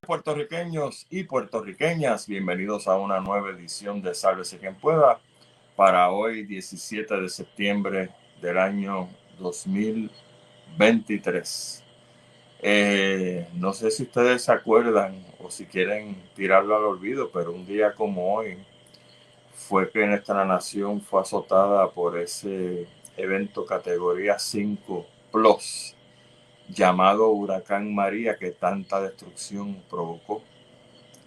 Puertorriqueños y puertorriqueñas, bienvenidos a una nueva edición de Sálvese quien pueda para hoy 17 de septiembre del año 2023. Eh, no sé si ustedes se acuerdan o si quieren tirarlo al olvido, pero un día como hoy fue que nuestra nación fue azotada por ese evento categoría 5 Plus llamado Huracán María que tanta destrucción provocó,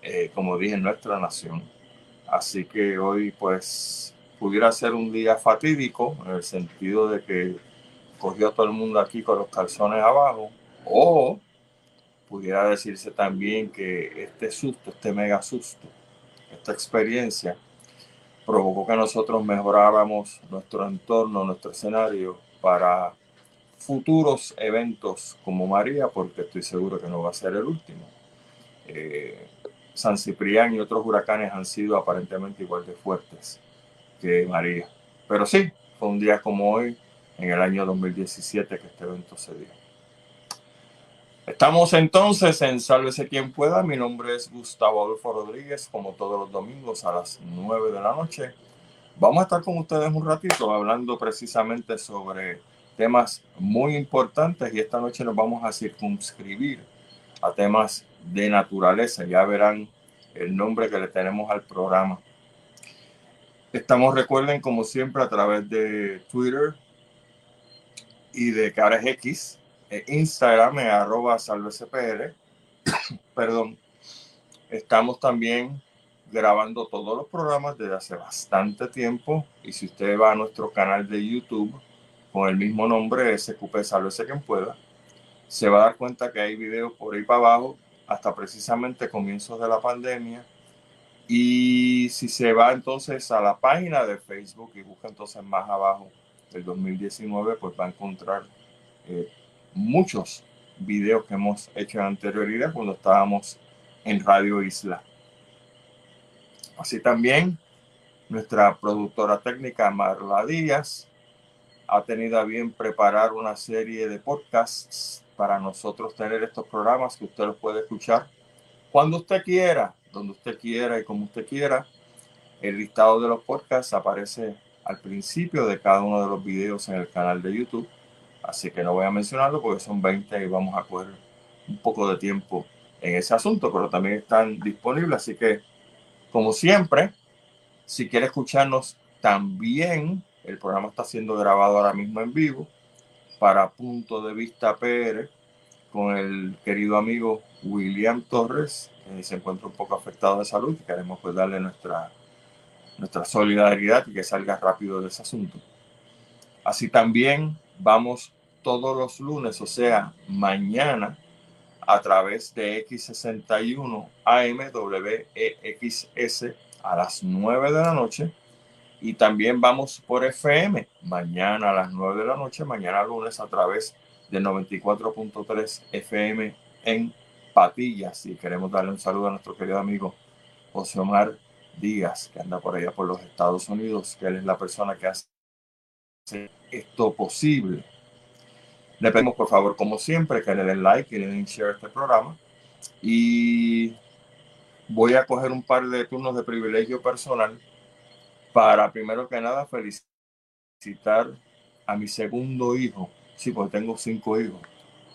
eh, como dije, en nuestra nación. Así que hoy pues pudiera ser un día fatídico en el sentido de que cogió a todo el mundo aquí con los calzones abajo o pudiera decirse también que este susto, este mega susto, esta experiencia provocó que nosotros mejoráramos nuestro entorno, nuestro escenario para futuros eventos como María, porque estoy seguro que no va a ser el último. Eh, San Ciprián y otros huracanes han sido aparentemente igual de fuertes que María. Pero sí, fue un día como hoy, en el año 2017, que este evento se dio. Estamos entonces en Sálvese quien pueda. Mi nombre es Gustavo Adolfo Rodríguez, como todos los domingos a las 9 de la noche. Vamos a estar con ustedes un ratito hablando precisamente sobre temas muy importantes y esta noche nos vamos a circunscribir a temas de naturaleza. Ya verán el nombre que le tenemos al programa. Estamos, recuerden, como siempre, a través de Twitter y de Cares X, Instagram en arroba salvecpr. Perdón. Estamos también grabando todos los programas desde hace bastante tiempo. Y si usted va a nuestro canal de YouTube, con el mismo nombre, SQP Sálvese quien pueda, se va a dar cuenta que hay videos por ahí para abajo hasta precisamente comienzos de la pandemia. Y si se va entonces a la página de Facebook y busca entonces más abajo del 2019, pues va a encontrar eh, muchos videos que hemos hecho en anterioridad cuando estábamos en Radio Isla. Así también nuestra productora técnica Marla Díaz ha tenido a bien preparar una serie de podcasts para nosotros tener estos programas que usted los puede escuchar cuando usted quiera, donde usted quiera y como usted quiera. El listado de los podcasts aparece al principio de cada uno de los videos en el canal de YouTube. Así que no voy a mencionarlo porque son 20 y vamos a coger un poco de tiempo en ese asunto, pero también están disponibles. Así que, como siempre, si quiere escucharnos también el programa está siendo grabado ahora mismo en vivo para Punto de Vista PR con el querido amigo William Torres, que se encuentra un poco afectado de salud y queremos pues darle nuestra, nuestra solidaridad y que salga rápido de ese asunto. Así también vamos todos los lunes, o sea, mañana, a través de X61 AMWEXS a las 9 de la noche y también vamos por FM mañana a las 9 de la noche, mañana lunes a través de 94.3 FM en Patillas. Y queremos darle un saludo a nuestro querido amigo José Omar Díaz, que anda por allá por los Estados Unidos, que él es la persona que hace esto posible. Le pedimos por favor, como siempre, que le den like y le den share a este programa. Y voy a coger un par de turnos de privilegio personal para primero que nada felicitar a mi segundo hijo. Sí, porque tengo cinco hijos.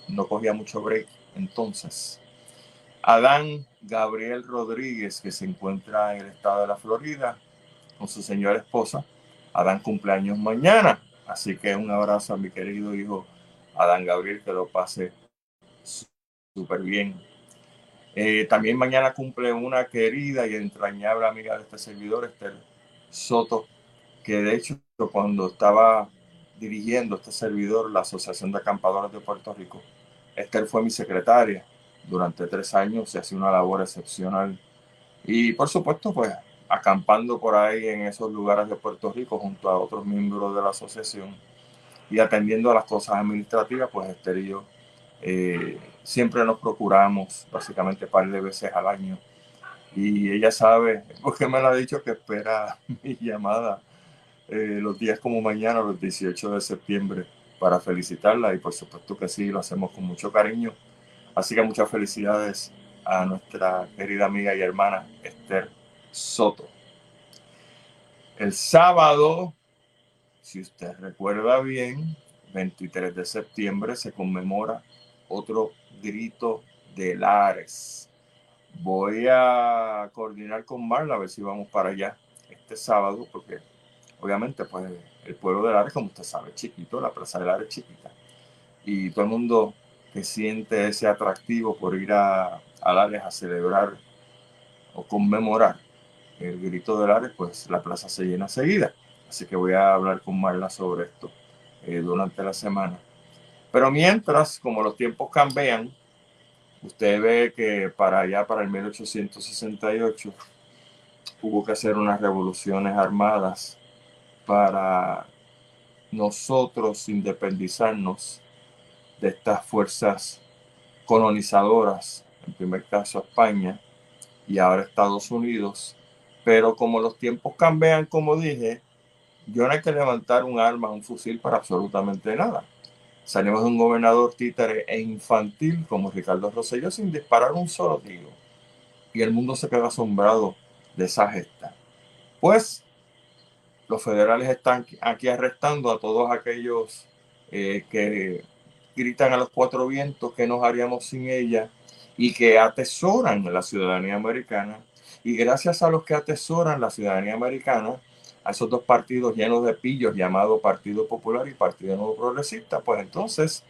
No cogía mucho break. Entonces, Adán Gabriel Rodríguez, que se encuentra en el estado de la Florida con su señora esposa. Adán cumpleaños mañana. Así que un abrazo a mi querido hijo Adán Gabriel, que lo pase súper bien. Eh, también mañana cumple una querida y entrañable amiga de este servidor, Esther Soto, que de hecho cuando estaba dirigiendo este servidor, la Asociación de Acampadores de Puerto Rico, Esther fue mi secretaria durante tres años y hacía una labor excepcional. Y por supuesto, pues acampando por ahí en esos lugares de Puerto Rico junto a otros miembros de la asociación y atendiendo a las cosas administrativas, pues Esther y yo eh, siempre nos procuramos básicamente un par de veces al año y ella sabe, porque me lo ha dicho, que espera mi llamada eh, los días como mañana, los 18 de septiembre, para felicitarla y por supuesto que sí, lo hacemos con mucho cariño. Así que muchas felicidades a nuestra querida amiga y hermana Esther Soto. El sábado, si usted recuerda bien, 23 de septiembre se conmemora otro grito de Lares Voy a coordinar con Marla a ver si vamos para allá este sábado, porque obviamente pues el pueblo de Lares, como usted sabe, es chiquito, la plaza de Lares es chiquita. Y todo el mundo que siente ese atractivo por ir a, a Lares a celebrar o conmemorar el grito de Lares, pues la plaza se llena seguida. Así que voy a hablar con Marla sobre esto eh, durante la semana. Pero mientras, como los tiempos cambian, Usted ve que para allá, para el 1868, hubo que hacer unas revoluciones armadas para nosotros independizarnos de estas fuerzas colonizadoras, en primer caso España y ahora Estados Unidos. Pero como los tiempos cambian, como dije, yo no hay que levantar un arma, un fusil para absolutamente nada. Salimos de un gobernador títere e infantil como Ricardo Rosselló sin disparar un solo tiro. Y el mundo se queda asombrado de esa gesta. Pues los federales están aquí arrestando a todos aquellos eh, que gritan a los cuatro vientos que nos haríamos sin ella y que atesoran la ciudadanía americana. Y gracias a los que atesoran la ciudadanía americana, a esos dos partidos llenos de pillos llamados Partido Popular y Partido Nuevo Progresista, pues entonces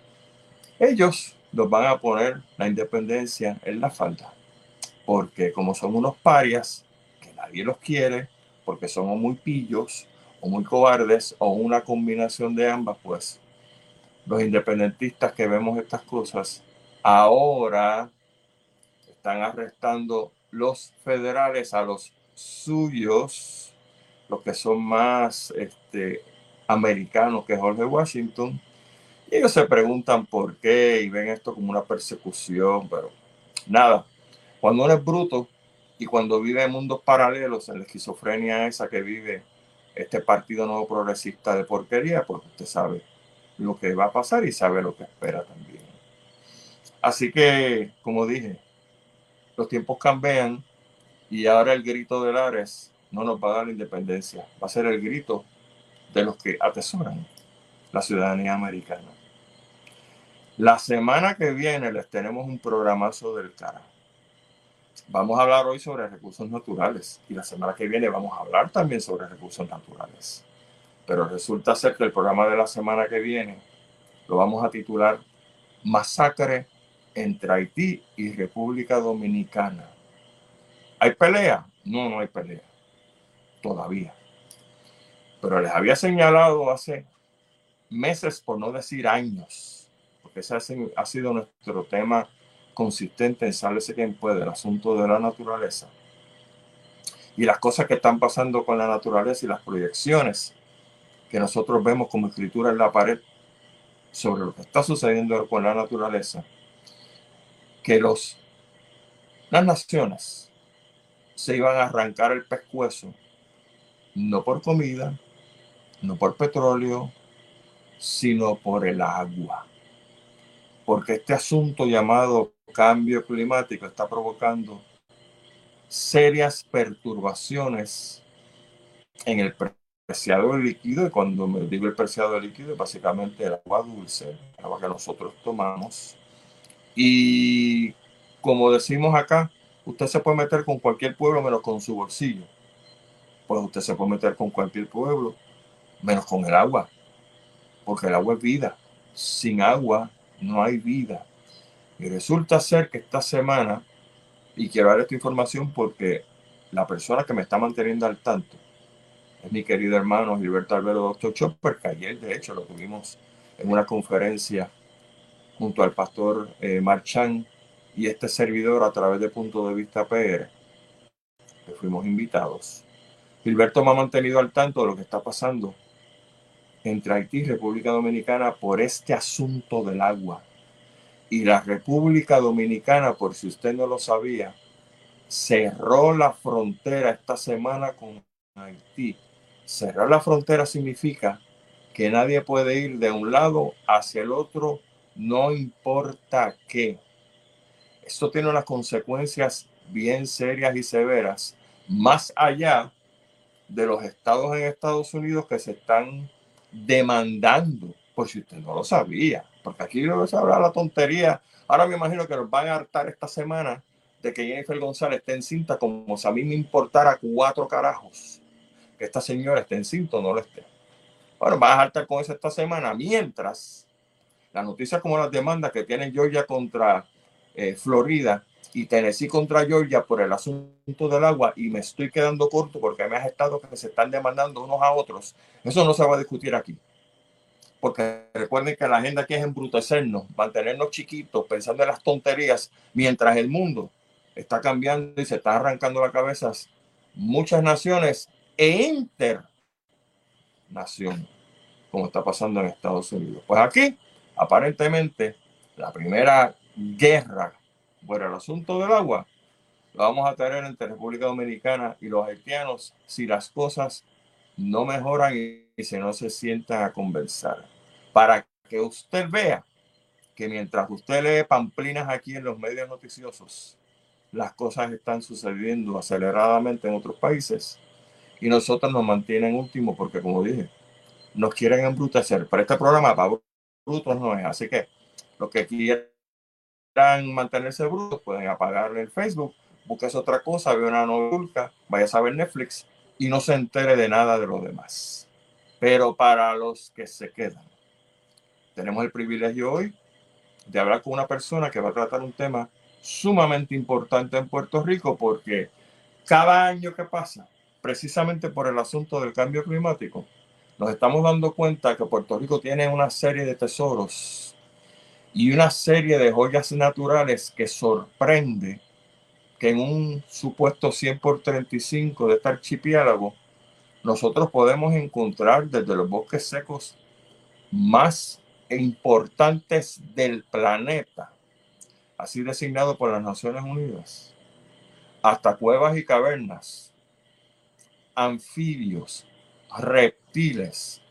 ellos nos van a poner la independencia en la falda. Porque como son unos parias, que nadie los quiere, porque son muy pillos o muy cobardes o una combinación de ambas, pues los independentistas que vemos estas cosas ahora están arrestando los federales a los suyos los que son más este, americanos que Jorge Washington. Y ellos se preguntan por qué y ven esto como una persecución, pero nada, cuando uno es bruto y cuando vive en mundos paralelos, en la esquizofrenia esa que vive este partido nuevo progresista de porquería, pues usted sabe lo que va a pasar y sabe lo que espera también. Así que, como dije, los tiempos cambian y ahora el grito de Lares no nos va a dar la independencia, va a ser el grito de los que atesoran la ciudadanía americana. La semana que viene les tenemos un programazo del cara. Vamos a hablar hoy sobre recursos naturales y la semana que viene vamos a hablar también sobre recursos naturales. Pero resulta ser que el programa de la semana que viene lo vamos a titular Masacre entre Haití y República Dominicana. ¿Hay pelea? No, no hay pelea todavía. Pero les había señalado hace meses, por no decir años, porque ese ha sido nuestro tema consistente en Sálvese quien puede, el asunto de la naturaleza. Y las cosas que están pasando con la naturaleza y las proyecciones que nosotros vemos como escritura en la pared sobre lo que está sucediendo con la naturaleza, que los, las naciones se iban a arrancar el pescuezo no por comida, no por petróleo, sino por el agua. Porque este asunto llamado cambio climático está provocando serias perturbaciones en el preciado líquido. Y cuando me digo el preciado líquido, básicamente el agua dulce, el agua que nosotros tomamos. Y como decimos acá, usted se puede meter con cualquier pueblo menos con su bolsillo pues usted se puede meter con cualquier pueblo, menos con el agua, porque el agua es vida. Sin agua no hay vida. Y resulta ser que esta semana, y quiero dar esta información porque la persona que me está manteniendo al tanto es mi querido hermano Gilberto Alberto Doctor Chopper, que ayer de hecho lo tuvimos en una conferencia junto al pastor eh, Marchán y este servidor a través de Punto de Vista PR, que fuimos invitados. Gilberto me ha mantenido al tanto de lo que está pasando entre Haití y República Dominicana por este asunto del agua. Y la República Dominicana, por si usted no lo sabía, cerró la frontera esta semana con Haití. Cerrar la frontera significa que nadie puede ir de un lado hacia el otro, no importa qué. Esto tiene unas consecuencias bien serias y severas, más allá de los estados en Estados Unidos que se están demandando, por si usted no lo sabía, porque aquí no se habla la tontería. Ahora me imagino que nos van a hartar esta semana de que Jennifer González esté en cinta como si a mí me importara cuatro carajos que esta señora esté en cinta o no lo esté. Bueno, vas a hartar con eso esta semana, mientras las noticias como las demandas que tiene Georgia contra eh, Florida y Tennessee contra Georgia por el asunto del agua y me estoy quedando corto porque me has estado que se están demandando unos a otros, eso no se va a discutir aquí. Porque recuerden que la agenda aquí es embrutecernos, mantenernos chiquitos, pensando en las tonterías, mientras el mundo está cambiando y se está arrancando la cabeza muchas naciones e internaciones, como está pasando en Estados Unidos. Pues aquí, aparentemente, la primera guerra por el asunto del agua la vamos a tener entre República Dominicana y los haitianos si las cosas no mejoran y si no se sientan a conversar. Para que usted vea que mientras usted lee pamplinas aquí en los medios noticiosos, las cosas están sucediendo aceleradamente en otros países y nosotros nos mantienen último porque, como dije, nos quieren embrutecer. Pero este programa para brutos no es. Así que los que quieran mantenerse brutos pueden apagarle el Facebook, busques otra cosa, ve una novela, vaya a ver Netflix y no se entere de nada de lo demás. Pero para los que se quedan, tenemos el privilegio hoy de hablar con una persona que va a tratar un tema sumamente importante en Puerto Rico porque cada año que pasa, precisamente por el asunto del cambio climático, nos estamos dando cuenta que Puerto Rico tiene una serie de tesoros y una serie de joyas naturales que sorprende que en un supuesto 100 por 35 de este archipiélago, nosotros podemos encontrar desde los bosques secos más importantes del planeta así designado por las Naciones Unidas, hasta cuevas y cavernas, anfibios, reptiles,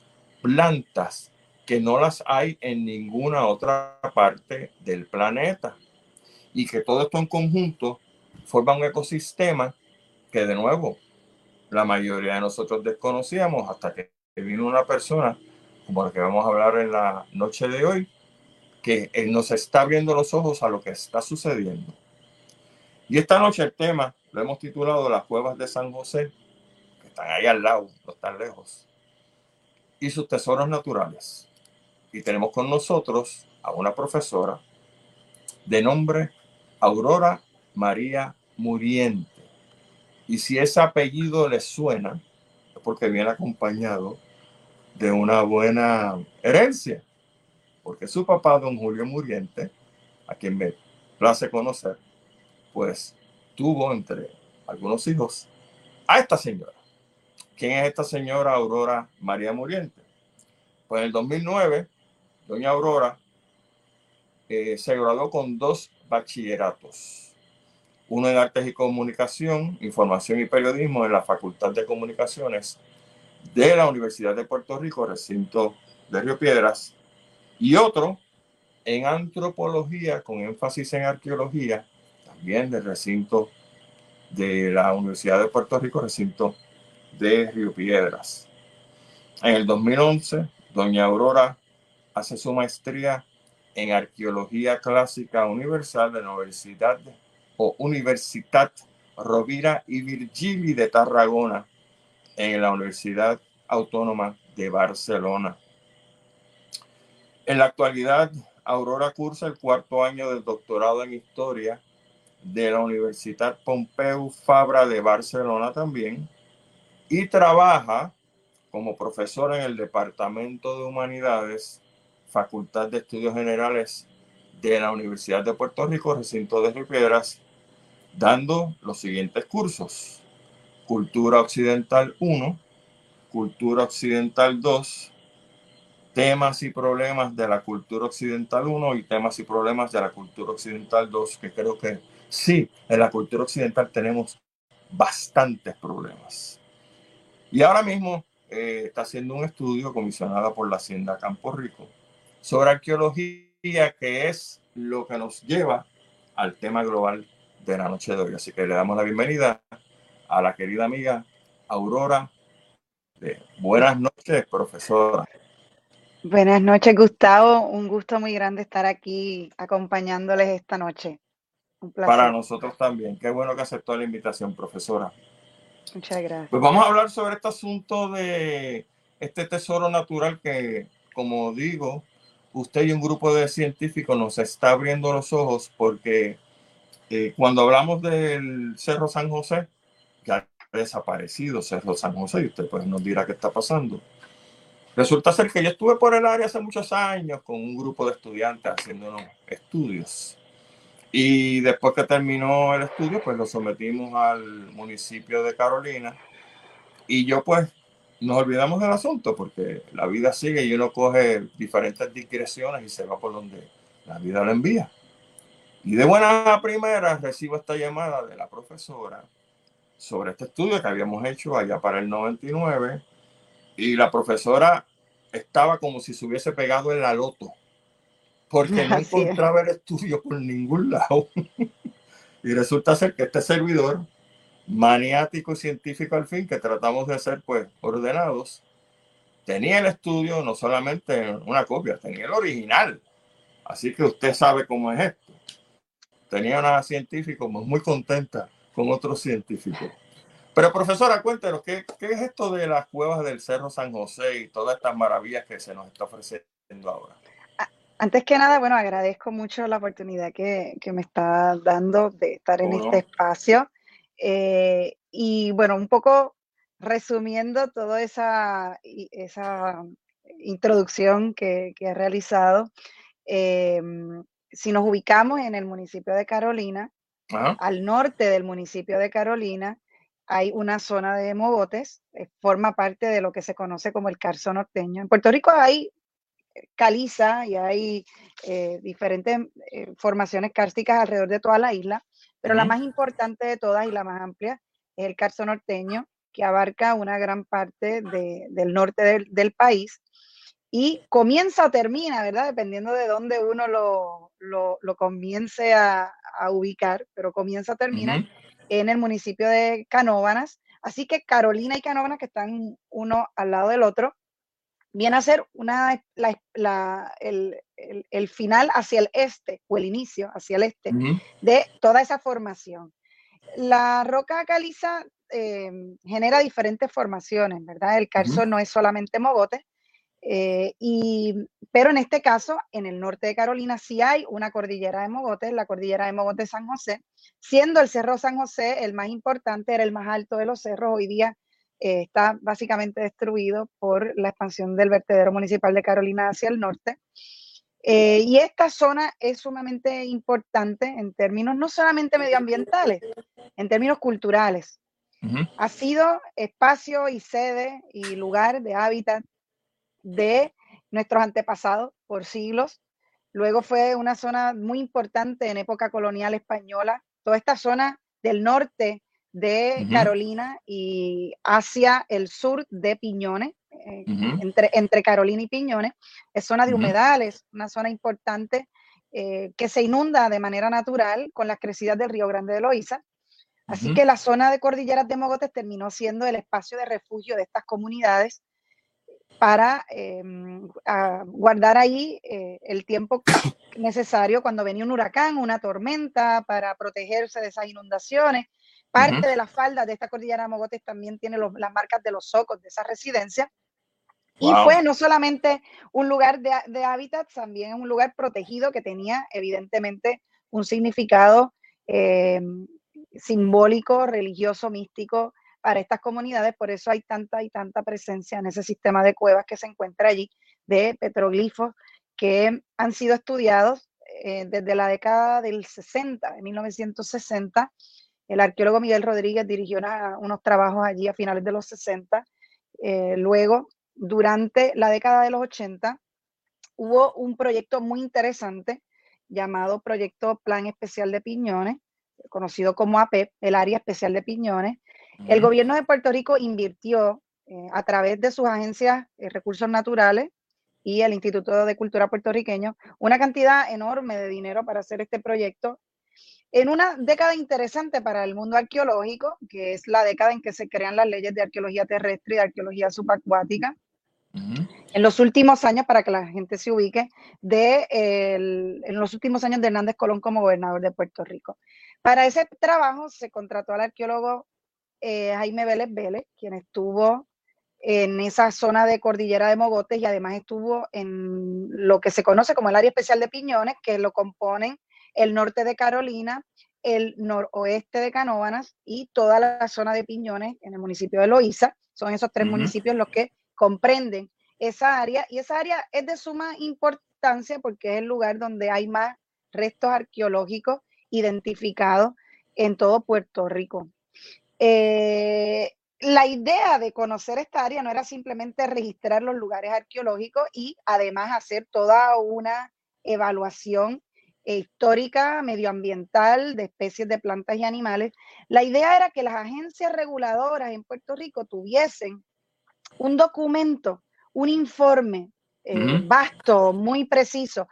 plantas que no las hay en ninguna otra parte del planeta. Y que todo esto en conjunto forma un ecosistema que de nuevo la mayoría de nosotros desconocíamos hasta que vino una persona como la que vamos a hablar en la noche de hoy, que Él nos está abriendo los ojos a lo que está sucediendo. Y esta noche el tema lo hemos titulado Las cuevas de San José, que están ahí al lado, no están lejos, y sus tesoros naturales. Y tenemos con nosotros a una profesora de nombre Aurora María Muriente. Y si ese apellido le suena, es porque viene acompañado de una buena herencia porque su papá, don Julio Muriente, a quien me place conocer, pues tuvo entre algunos hijos a esta señora. ¿Quién es esta señora Aurora María Muriente? Pues en el 2009, doña Aurora se graduó con dos bachilleratos. Uno en Artes y Comunicación, Información y Periodismo en la Facultad de Comunicaciones de la Universidad de Puerto Rico, recinto de Río Piedras, y otro en antropología con énfasis en arqueología, también del recinto de la Universidad de Puerto Rico, recinto de Río Piedras. En el 2011, doña Aurora hace su maestría en arqueología clásica universal de la Universidad o Universitat Rovira y Virgili de Tarragona en la Universidad Autónoma de Barcelona. En la actualidad, Aurora cursa el cuarto año del doctorado en historia de la Universidad Pompeu Fabra de Barcelona también y trabaja como profesora en el Departamento de Humanidades, Facultad de Estudios Generales de la Universidad de Puerto Rico, recinto de Río Piedras, dando los siguientes cursos. Cultura Occidental 1, Cultura Occidental 2, temas y problemas de la cultura occidental 1 y temas y problemas de la cultura occidental 2, que creo que Sí, en la cultura occidental tenemos bastantes problemas. Y ahora mismo eh, está haciendo un estudio comisionado por la Hacienda Campo Rico sobre arqueología, que es lo que nos lleva al tema global de la noche de hoy. Así que le damos la bienvenida a la querida amiga Aurora. buenas noches, profesora. Buenas noches, Gustavo. Un gusto muy grande estar aquí acompañándoles esta noche. Para nosotros también. Qué bueno que aceptó la invitación, profesora. Muchas gracias. Pues vamos a hablar sobre este asunto de este tesoro natural que, como digo, usted y un grupo de científicos nos está abriendo los ojos porque eh, cuando hablamos del Cerro San José, ya ha desaparecido Cerro San José y usted pues nos dirá qué está pasando. Resulta ser que yo estuve por el área hace muchos años con un grupo de estudiantes haciendo unos estudios. Y después que terminó el estudio, pues lo sometimos al municipio de Carolina. Y yo pues nos olvidamos del asunto porque la vida sigue y uno coge diferentes digresiones y se va por donde la vida lo envía. Y de buena primera recibo esta llamada de la profesora sobre este estudio que habíamos hecho allá para el 99 y la profesora estaba como si se hubiese pegado en la loto porque no encontraba el estudio por ningún lado. y resulta ser que este servidor maniático y científico al fin, que tratamos de ser pues ordenados, tenía el estudio no solamente una copia, tenía el original. Así que usted sabe cómo es esto. Tenía una científica muy contenta con otros científicos. Pero profesora, cuéntenos, ¿qué, ¿qué es esto de las cuevas del Cerro San José y todas estas maravillas que se nos está ofreciendo ahora? Antes que nada, bueno, agradezco mucho la oportunidad que, que me está dando de estar en este espacio. Eh, y bueno, un poco resumiendo toda esa, esa introducción que, que he realizado, em, si nos ubicamos en el municipio de Carolina, al norte del municipio de Carolina, hay una zona de mogotes, eh, forma parte de lo que se conoce como el Carso norteño. En Puerto Rico hay eh, caliza y hay diferentes formaciones kársticas alrededor de toda la isla, pero la más importante de todas y la más amplia es el carso norteño, que abarca una gran parte del norte del, país y comienza o termina, ¿verdad? Dependiendo de dónde uno lo, lo, comience a, ubicar, pero comienza o termina en el municipio de Canóvanas. Así que Carolina y Canóvanas, que están uno al lado del otro, viene a ser una, el, final hacia el este, o el inicio hacia el este, de toda esa formación. La roca caliza em, genera diferentes formaciones, ¿verdad? El carso no es solamente mogote, eh, y, pero en este caso, en el norte de Carolina sí hay una cordillera de mogotes, la cordillera de mogotes San José, siendo el Cerro San José el más importante, era el más alto de los cerros, hoy día eh, está básicamente destruido por la expansión del vertedero municipal de Carolina hacia el norte. Eh, y esta zona es sumamente importante en términos no solamente medioambientales, en términos culturales. Ha sido espacio y sede y lugar de hábitat de nuestros antepasados por siglos. Luego fue una zona muy importante en época colonial española. Toda esta zona del norte de Carolina y hacia el sur de Piñones, eh, entre, entre Carolina y Piñones. Es zona de humedales, una zona importante eh, que se inunda de manera natural con las crecidas del Río Grande de Loíza. Así que la zona de cordilleras de Mogotes terminó siendo el espacio de refugio de estas comunidades para em, guardar ahí eh, el tiempo necesario cuando venía un huracán, una tormenta, para protegerse de esas inundaciones Parte de la falda de esta cordillera de Mogotes también tiene las marcas de los socos de esa residencia. Y fue no solamente un lugar de, hábitat, también un lugar protegido que tenía evidentemente un significado eh, simbólico, religioso, místico para estas comunidades. Por eso hay tanta y tanta presencia en ese sistema de cuevas que se encuentra allí de petroglifos que han sido estudiados eh, desde la década del 60, de 1960, el arqueólogo Miguel Rodríguez dirigió unos trabajos allí a finales de los 60. Eh, luego, durante la década de los 80, hubo un proyecto muy interesante llamado Proyecto Plan Especial de Piñones, conocido como APEP, el Área Especial de Piñones. El gobierno de Puerto Rico invirtió eh, a través de sus agencias de recursos naturales y el Instituto de Cultura puertorriqueño una cantidad enorme de dinero para hacer este proyecto en una década interesante para el mundo arqueológico, que es la década en que se crean las leyes de arqueología terrestre y de arqueología subacuática. En los últimos años, para que la gente se ubique, de en los últimos años de Hernández Colón como gobernador de Puerto Rico. Para ese trabajo se contrató al arqueólogo eh, Jaime Vélez Vélez, quien estuvo en esa zona de cordillera de Mogotes y además estuvo en lo que se conoce como el área especial de Piñones, que lo componen el norte de Carolina, el noroeste de Canóvanas y toda la zona de Piñones en el municipio de Loíza. Son esos tres municipios los que comprenden esa área y esa área es de suma importancia porque es el lugar donde hay más restos arqueológicos identificados en todo Puerto Rico. Eh, la idea de conocer esta área no era simplemente registrar los lugares arqueológicos y además hacer toda una evaluación histórica, medioambiental, de especies de plantas y animales. La idea era que las agencias reguladoras en Puerto Rico tuviesen un documento, un informe eh, vasto, muy preciso,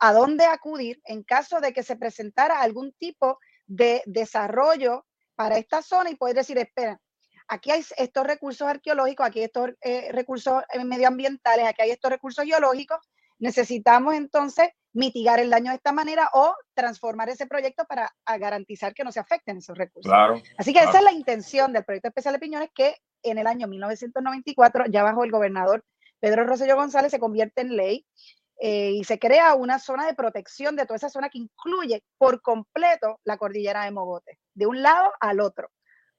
a dónde acudir en caso de que se presentara algún tipo de desarrollo para esta zona y poder decir, espera, aquí hay estos recursos arqueológicos, aquí hay estos eh, recursos eh, medioambientales, aquí hay estos recursos geológicos, necesitamos entonces mitigar el daño de esta manera o transformar ese proyecto para garantizar que no se afecten esos recursos. Así que esa es la intención del proyecto especial de Piñones que en el año 1994, ya bajo el gobernador Pedro Rosselló González, se convierte en ley eh, y se crea una zona de protección de toda esa zona que incluye por completo la cordillera de Mogote, de un lado al otro.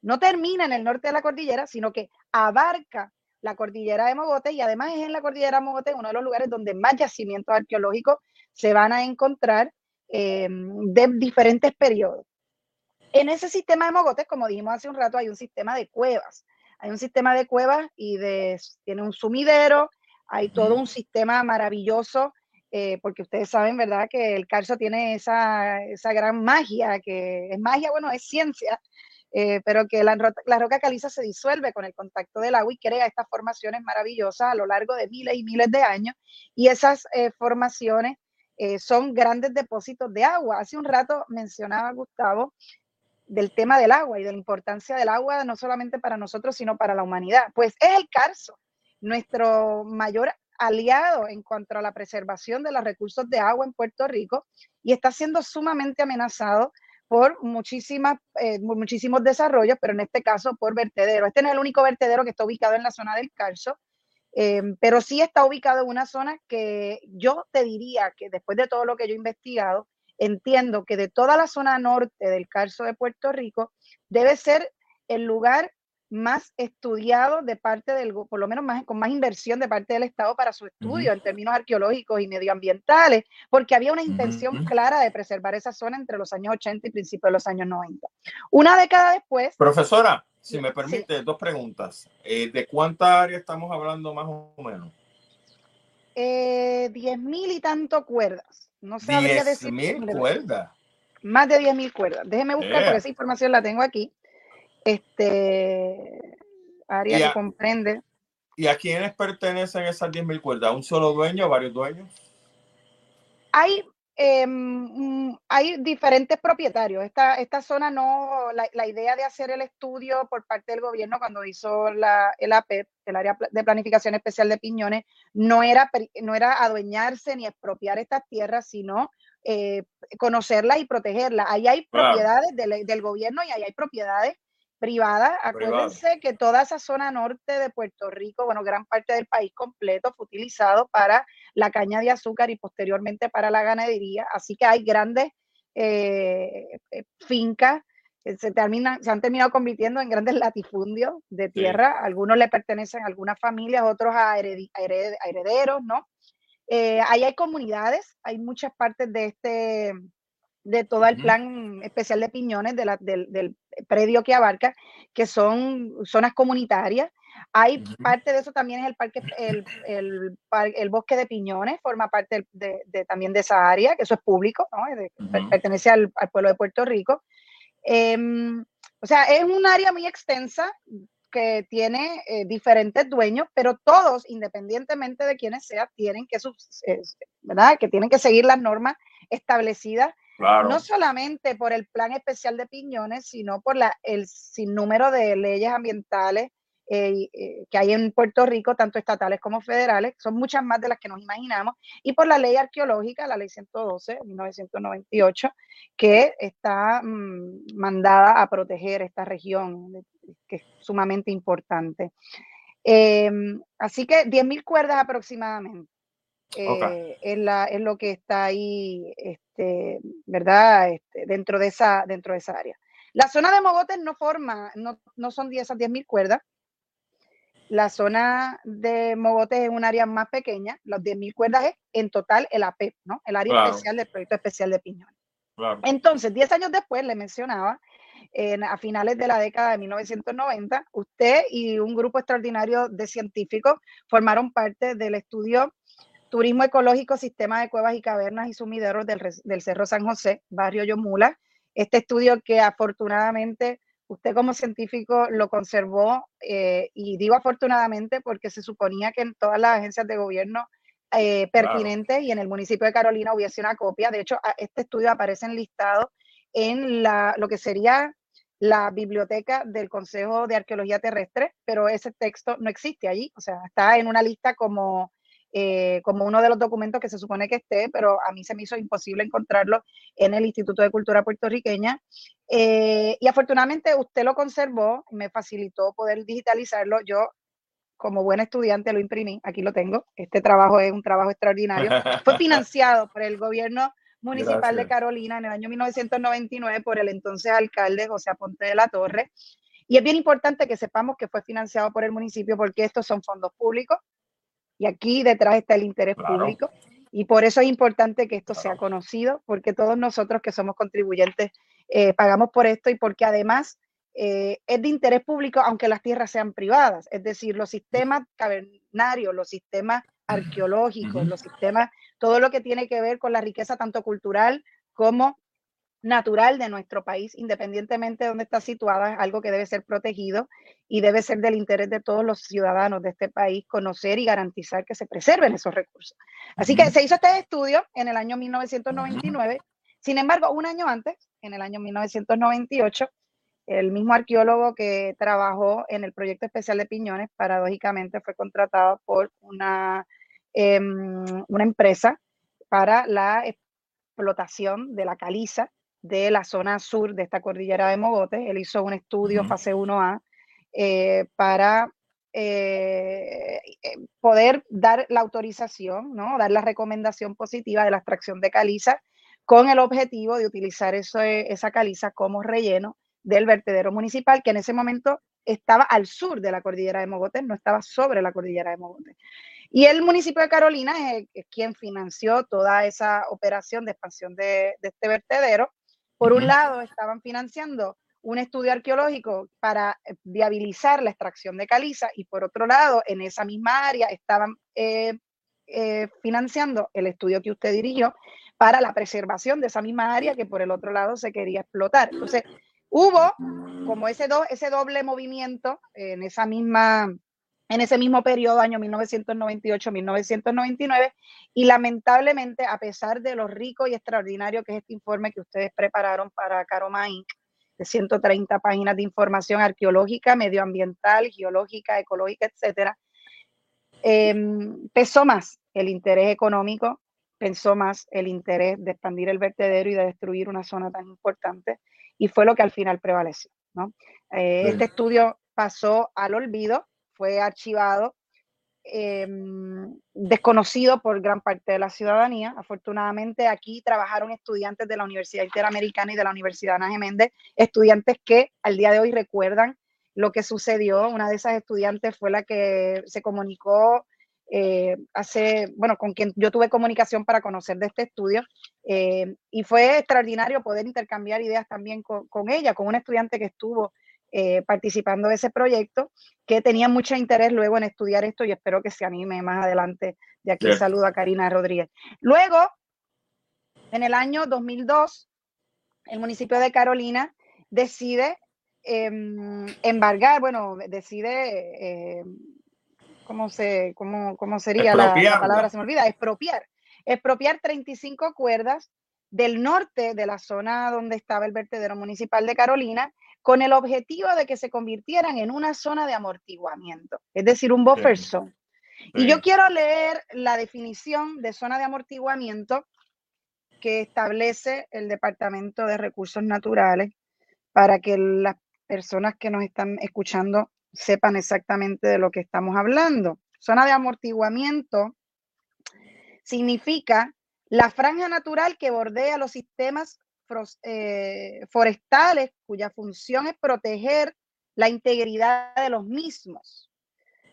No termina en el norte de la cordillera, sino que abarca la cordillera de Mogote y además es en la cordillera de Mogote uno de los lugares donde más yacimientos arqueológicos se van a encontrar eh, de diferentes periodos. En ese sistema de Mogotes, como dijimos hace un rato, hay un sistema de cuevas. Hay un sistema de cuevas y de, tiene un sumidero, hay todo un sistema maravilloso, eh, porque ustedes saben, ¿verdad?, que el Carso tiene esa, esa gran magia, que es magia, bueno, es ciencia, eh, pero que la, roca caliza se disuelve con el contacto del agua y crea estas formaciones maravillosas a lo largo de miles y miles de años. Y esas eh, formaciones eh, son grandes depósitos de agua. Hace un rato mencionaba Gustavo del tema del agua y de la importancia del agua no solamente para nosotros, sino para la humanidad. Pues es el Carso, nuestro mayor aliado en cuanto a la preservación de los recursos de agua en Puerto Rico y está siendo sumamente amenazado por muchísimas, eh, muchísimos desarrollos, pero en este caso por vertedero. Este no es el único vertedero que está ubicado en la zona del Carso, eh, pero sí está ubicado en una zona que yo te diría que después de todo lo que yo he investigado, entiendo que de toda la zona norte del Carso de Puerto Rico debe ser el lugar más estudiado de parte del, por lo menos más, con más inversión de parte del Estado para su estudio en términos arqueológicos y medioambientales, porque había una intención clara de preservar esa zona entre los años 80 y principios de los años 90. Una década después... Profesora, si me permite, dos preguntas. Eh, ¿De cuánta área estamos hablando más o menos? Eh, diez mil y tanto cuerdas. No sabría decir. mil cuerdas? Más de diez mil cuerdas. Déjeme buscar, porque esa información la tengo aquí este área que comprende. ¿Y a quiénes pertenecen esas 10.000 cuerdas? ¿Un solo dueño o varios dueños? Hay, em, hay diferentes propietarios. Esta, esta zona no, la, la, idea de hacer el estudio por parte del gobierno cuando hizo la, el APEP, el Área de Planificación Especial de Piñones, no era, no era adueñarse ni expropiar estas tierras, sino eh, conocerlas y protegerlas. Ahí hay propiedades del, del gobierno y ahí hay propiedades privada. Acuérdense que toda esa zona norte de Puerto Rico, bueno, gran parte del país completo fue utilizado para la caña de azúcar y posteriormente para la ganadería. Así que hay grandes eh, eh, fincas que se, terminan, se han terminado convirtiendo en grandes latifundios de tierra. Algunos le pertenecen a algunas familias, otros a, herederos, ¿no? Eh, ahí hay comunidades, hay muchas partes de este de todo el plan especial de piñones de la, del, predio que abarca, que son zonas comunitarias. Hay parte de eso también es el parque, el, el, el bosque de piñones, forma parte de, de, también de esa área, que eso es público, ¿no? pertenece al, al, pueblo de Puerto Rico. Em, o sea, es un área muy extensa que tiene eh, diferentes dueños, pero todos, independientemente de quiénes sean, tienen que, ¿verdad? que tienen que seguir las normas establecidas, no solamente por el Plan Especial de Piñones, sino por la, el sinnúmero de leyes ambientales eh, eh, que hay en Puerto Rico, tanto estatales como federales, son muchas más de las que nos imaginamos, y por la ley arqueológica, la ley 112, 1998, que está mm, mandada a proteger esta región, que es sumamente importante. Em, así que 10.000 cuerdas aproximadamente. Eh, es, la, es, lo que está ahí, este, ¿verdad? Este, dentro, de esa, dentro de esa área. La zona de Mogotes no forma, no, no son 10 esas 10.000 cuerdas, la zona de Mogotes es un área más pequeña, los 10.000 cuerdas es en total el APEP, ¿no? El área especial del proyecto especial de Piñón. Entonces, 10 años después, le mencionaba, a finales de la década de 1990, usted y un grupo extraordinario de científicos formaron parte del estudio Turismo Ecológico, Sistema de Cuevas y Cavernas y Sumideros del, del Cerro San José, Barrio Yomula. Este estudio que afortunadamente usted como científico lo conservó eh, y digo afortunadamente porque se suponía que en todas las agencias de gobierno eh, pertinentes y en el municipio de Carolina hubiese una copia. De hecho, este estudio aparece enlistado en la, lo que sería la biblioteca del Consejo de Arqueología Terrestre, pero ese texto no existe allí, o sea, está en una lista como eh, como uno de los documentos que se supone que esté, pero a mí se me hizo imposible encontrarlo en el Instituto de Cultura Puertorriqueña. Eh, y afortunadamente usted lo conservó me facilitó poder digitalizarlo. Yo, como buen estudiante, lo imprimí. Aquí lo tengo. Este trabajo es un trabajo extraordinario. Fue financiado por el gobierno municipal de Carolina en el año 1999 por el entonces alcalde José Aponte de la Torre. Y es bien importante que sepamos que fue financiado por el municipio porque estos son fondos públicos y aquí detrás está el interés público. Y por eso es importante que esto sea conocido, porque todos nosotros que somos contribuyentes eh, pagamos por esto y porque además eh, es de interés público, aunque las tierras sean privadas. Es decir, los sistemas cavernarios, los sistemas arqueológicos, los sistemas, todo lo que tiene que ver con la riqueza tanto cultural como natural de nuestro país, independientemente de dónde está situada, es algo que debe ser protegido y debe ser del interés de todos los ciudadanos de este país conocer y garantizar que se preserven esos recursos. Así que se hizo este estudio en el año 1999. Sin embargo, un año antes, en el año 1998, el mismo arqueólogo que trabajó en el proyecto especial de Piñones, paradójicamente fue contratado por una, em, una empresa para la explotación de la caliza de la zona sur de esta cordillera de Mogotes. Él hizo un estudio fase 1A eh, para eh, eh, poder dar la autorización, ¿no? dar la recomendación positiva de la extracción de caliza con el objetivo de utilizar eso, esa caliza como relleno del vertedero municipal, que en ese momento estaba al sur de la cordillera de Mogotes, no estaba sobre la cordillera de Mogotes. Y el municipio de Carolina es, quien financió toda esa operación de expansión de este vertedero por un lado, estaban financiando un estudio arqueológico para eh, viabilizar la extracción de caliza y por otro lado, en esa misma área estaban eh, eh, financiando el estudio que usted dirigió para la preservación de esa misma área que por el otro lado se quería explotar. Entonces, hubo como ese, ese doble movimiento en esa misma en ese mismo periodo, año 1998-1999, y lamentablemente, a pesar de lo rico y extraordinario que es este informe que ustedes prepararon para Caroma Inc., de 130 páginas de información arqueológica, medioambiental, geológica, ecológica, etcétera, em, pesó más el interés económico, pensó más el interés de expandir el vertedero y de destruir una zona tan importante, y fue lo que al final prevaleció. Eh, este estudio pasó al olvido, fue archivado, em, desconocido por gran parte de la ciudadanía. Afortunadamente aquí trabajaron estudiantes de la Universidad Interamericana y de la Universidad Ana Geméndez, estudiantes que al día de hoy recuerdan lo que sucedió. Una de esas estudiantes fue la que se comunicó eh, hace, bueno, con quien yo tuve comunicación para conocer de este estudio, eh, y fue extraordinario poder intercambiar ideas también con, con, ella, con un estudiante que estuvo eh, participando de ese proyecto, que tenía mucho interés luego en estudiar esto y espero que se anime más adelante. De aquí saludo a Karina Rodríguez. Luego, en el año 2002, el municipio de Carolina decide em, embargar, bueno, decide, eh, ¿cómo, se, cómo, cómo sería la, la, palabra? Se me olvida, expropiar. Expropiar 35 cuerdas del norte de la zona donde estaba el vertedero municipal de Carolina, con el objetivo de que se convirtieran en una zona de amortiguamiento, es decir, un buffer zone. Y yo quiero leer la definición de zona de amortiguamiento que establece el Departamento de Recursos Naturales para que las personas que nos están escuchando sepan exactamente de lo que estamos hablando. Zona de amortiguamiento significa la franja natural que bordea los sistemas eh, forestales cuya función es proteger la integridad de los mismos,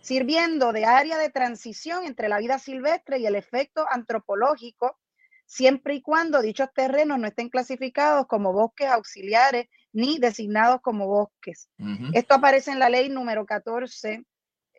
sirviendo de área de transición entre la vida silvestre y el efecto antropológico, siempre y cuando dichos terrenos no estén clasificados como bosques auxiliares ni designados como bosques. Esto aparece en la ley número 14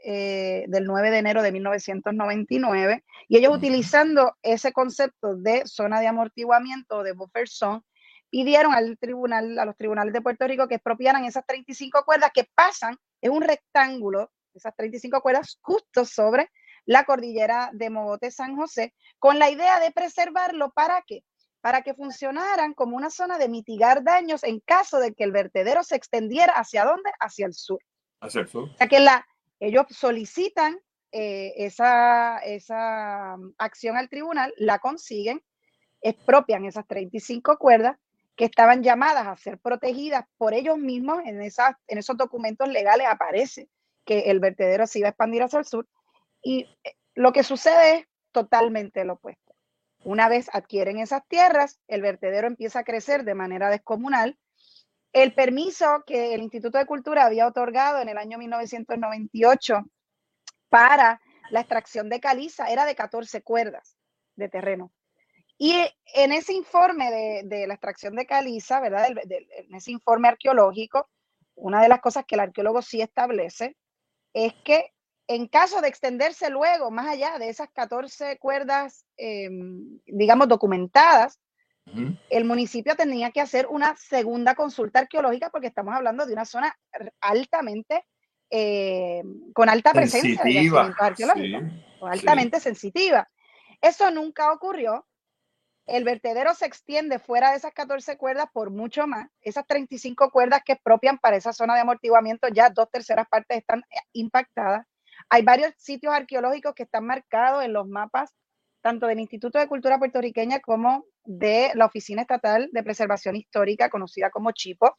eh, del 9 de enero de 1999 y ellos utilizando ese concepto de zona de amortiguamiento de buffer zone pidieron al tribunal, a los tribunales de Puerto Rico que expropiaran esas 35 cuerdas que pasan en un rectángulo, esas 35 cuerdas justo sobre la cordillera de Mogote San José, con la idea de preservarlo para qué? Para que funcionaran como una zona de mitigar daños en caso de que el vertedero se extendiera hacia dónde? Hacia el sur. Hacia el sur. O sea que la, ellos solicitan eh, esa, esa mm, acción al tribunal, la consiguen, expropian esas 35 cuerdas que estaban llamadas a ser protegidas por ellos mismos, en, esas, en esos documentos legales aparece que el vertedero se iba a expandir hacia el sur. Y eh, lo que sucede es totalmente lo opuesto. Una vez adquieren esas tierras, el vertedero empieza a crecer de manera descomunal el permiso que el Instituto de Cultura había otorgado en el año 1998 para la extracción de caliza era de 14 cuerdas de terreno. Y en ese informe de, la extracción de caliza, ¿verdad? en ese informe arqueológico, una de las cosas que el arqueólogo sí establece es que en caso de extenderse luego más allá de esas 14 cuerdas, em, digamos, documentadas, el municipio tenía que hacer una segunda consulta arqueológica porque estamos hablando de una zona altamente, eh, con alta presencia de arqueológicos, altamente sensitiva. Eso nunca ocurrió. El vertedero se extiende fuera de esas 14 cuerdas por mucho más. Esas 35 cuerdas que expropian para esa zona de amortiguamiento, ya dos terceras partes están eh, impactadas. Hay varios sitios arqueológicos que están marcados en los mapas tanto del Instituto de Cultura Puertorriqueña como de la Oficina Estatal de Preservación Histórica, conocida como CHIPO.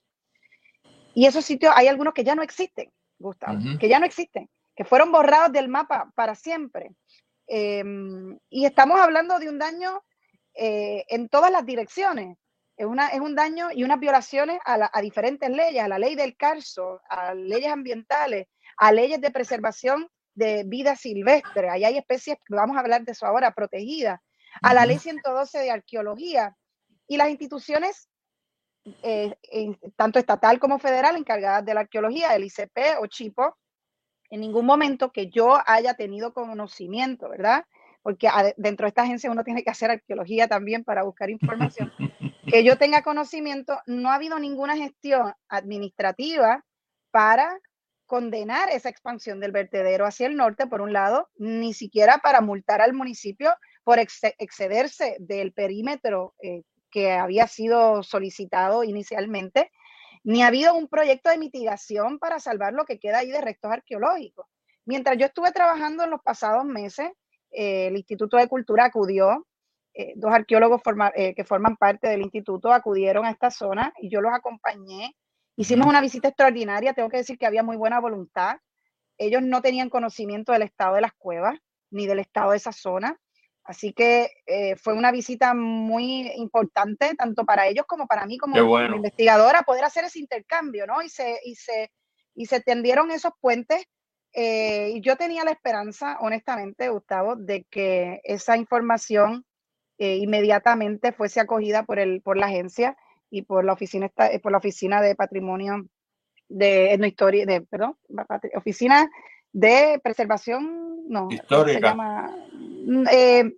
Y esos sitios, hay algunos que ya no existen, Gustavo, que ya no existen, que fueron borrados del mapa para siempre. Em, y estamos hablando de un daño eh, en todas las direcciones. Es, una, es un daño y unas violaciones a, a diferentes leyes, a la ley del carso, a leyes ambientales, a leyes de preservación de vida silvestre. Ahí hay especies, vamos a hablar de eso ahora, protegidas, a la ley 112 de arqueología. Y las instituciones, eh, tanto estatal como federal, encargadas de la arqueología, el ICP o CHIPO, en ningún momento que yo haya tenido conocimiento, ¿verdad? Porque dentro de esta agencia uno tiene que hacer arqueología también para buscar información. que yo tenga conocimiento, no ha habido ninguna gestión administrativa para condenar esa expansión del vertedero hacia el norte, por un lado, ni siquiera para multar al municipio por excederse del perímetro eh, que había sido solicitado inicialmente, ni ha habido un proyecto de mitigación para salvar lo que queda ahí de restos arqueológicos. Mientras yo estuve trabajando en los pasados meses, el Instituto de Cultura acudió, eh, dos arqueólogos que forman parte del instituto acudieron a esta zona y yo los acompañé Hicimos una visita extraordinaria, tengo que decir que había muy buena voluntad. Ellos no tenían conocimiento del estado de las cuevas ni del estado de esa zona. Así que eh, fue una visita muy importante, tanto para ellos como para mí como, investigadora, poder hacer ese intercambio, ¿no? Y se, y se, y se tendieron esos puentes. Eh, yo tenía la esperanza, honestamente, Gustavo, de que esa información eh, inmediatamente fuese acogida por, el, por la agencia y por la oficina eh, por la oficina de patrimonio de etnohistoria de perdón oficina de preservación no histórica se llama, mm, eh,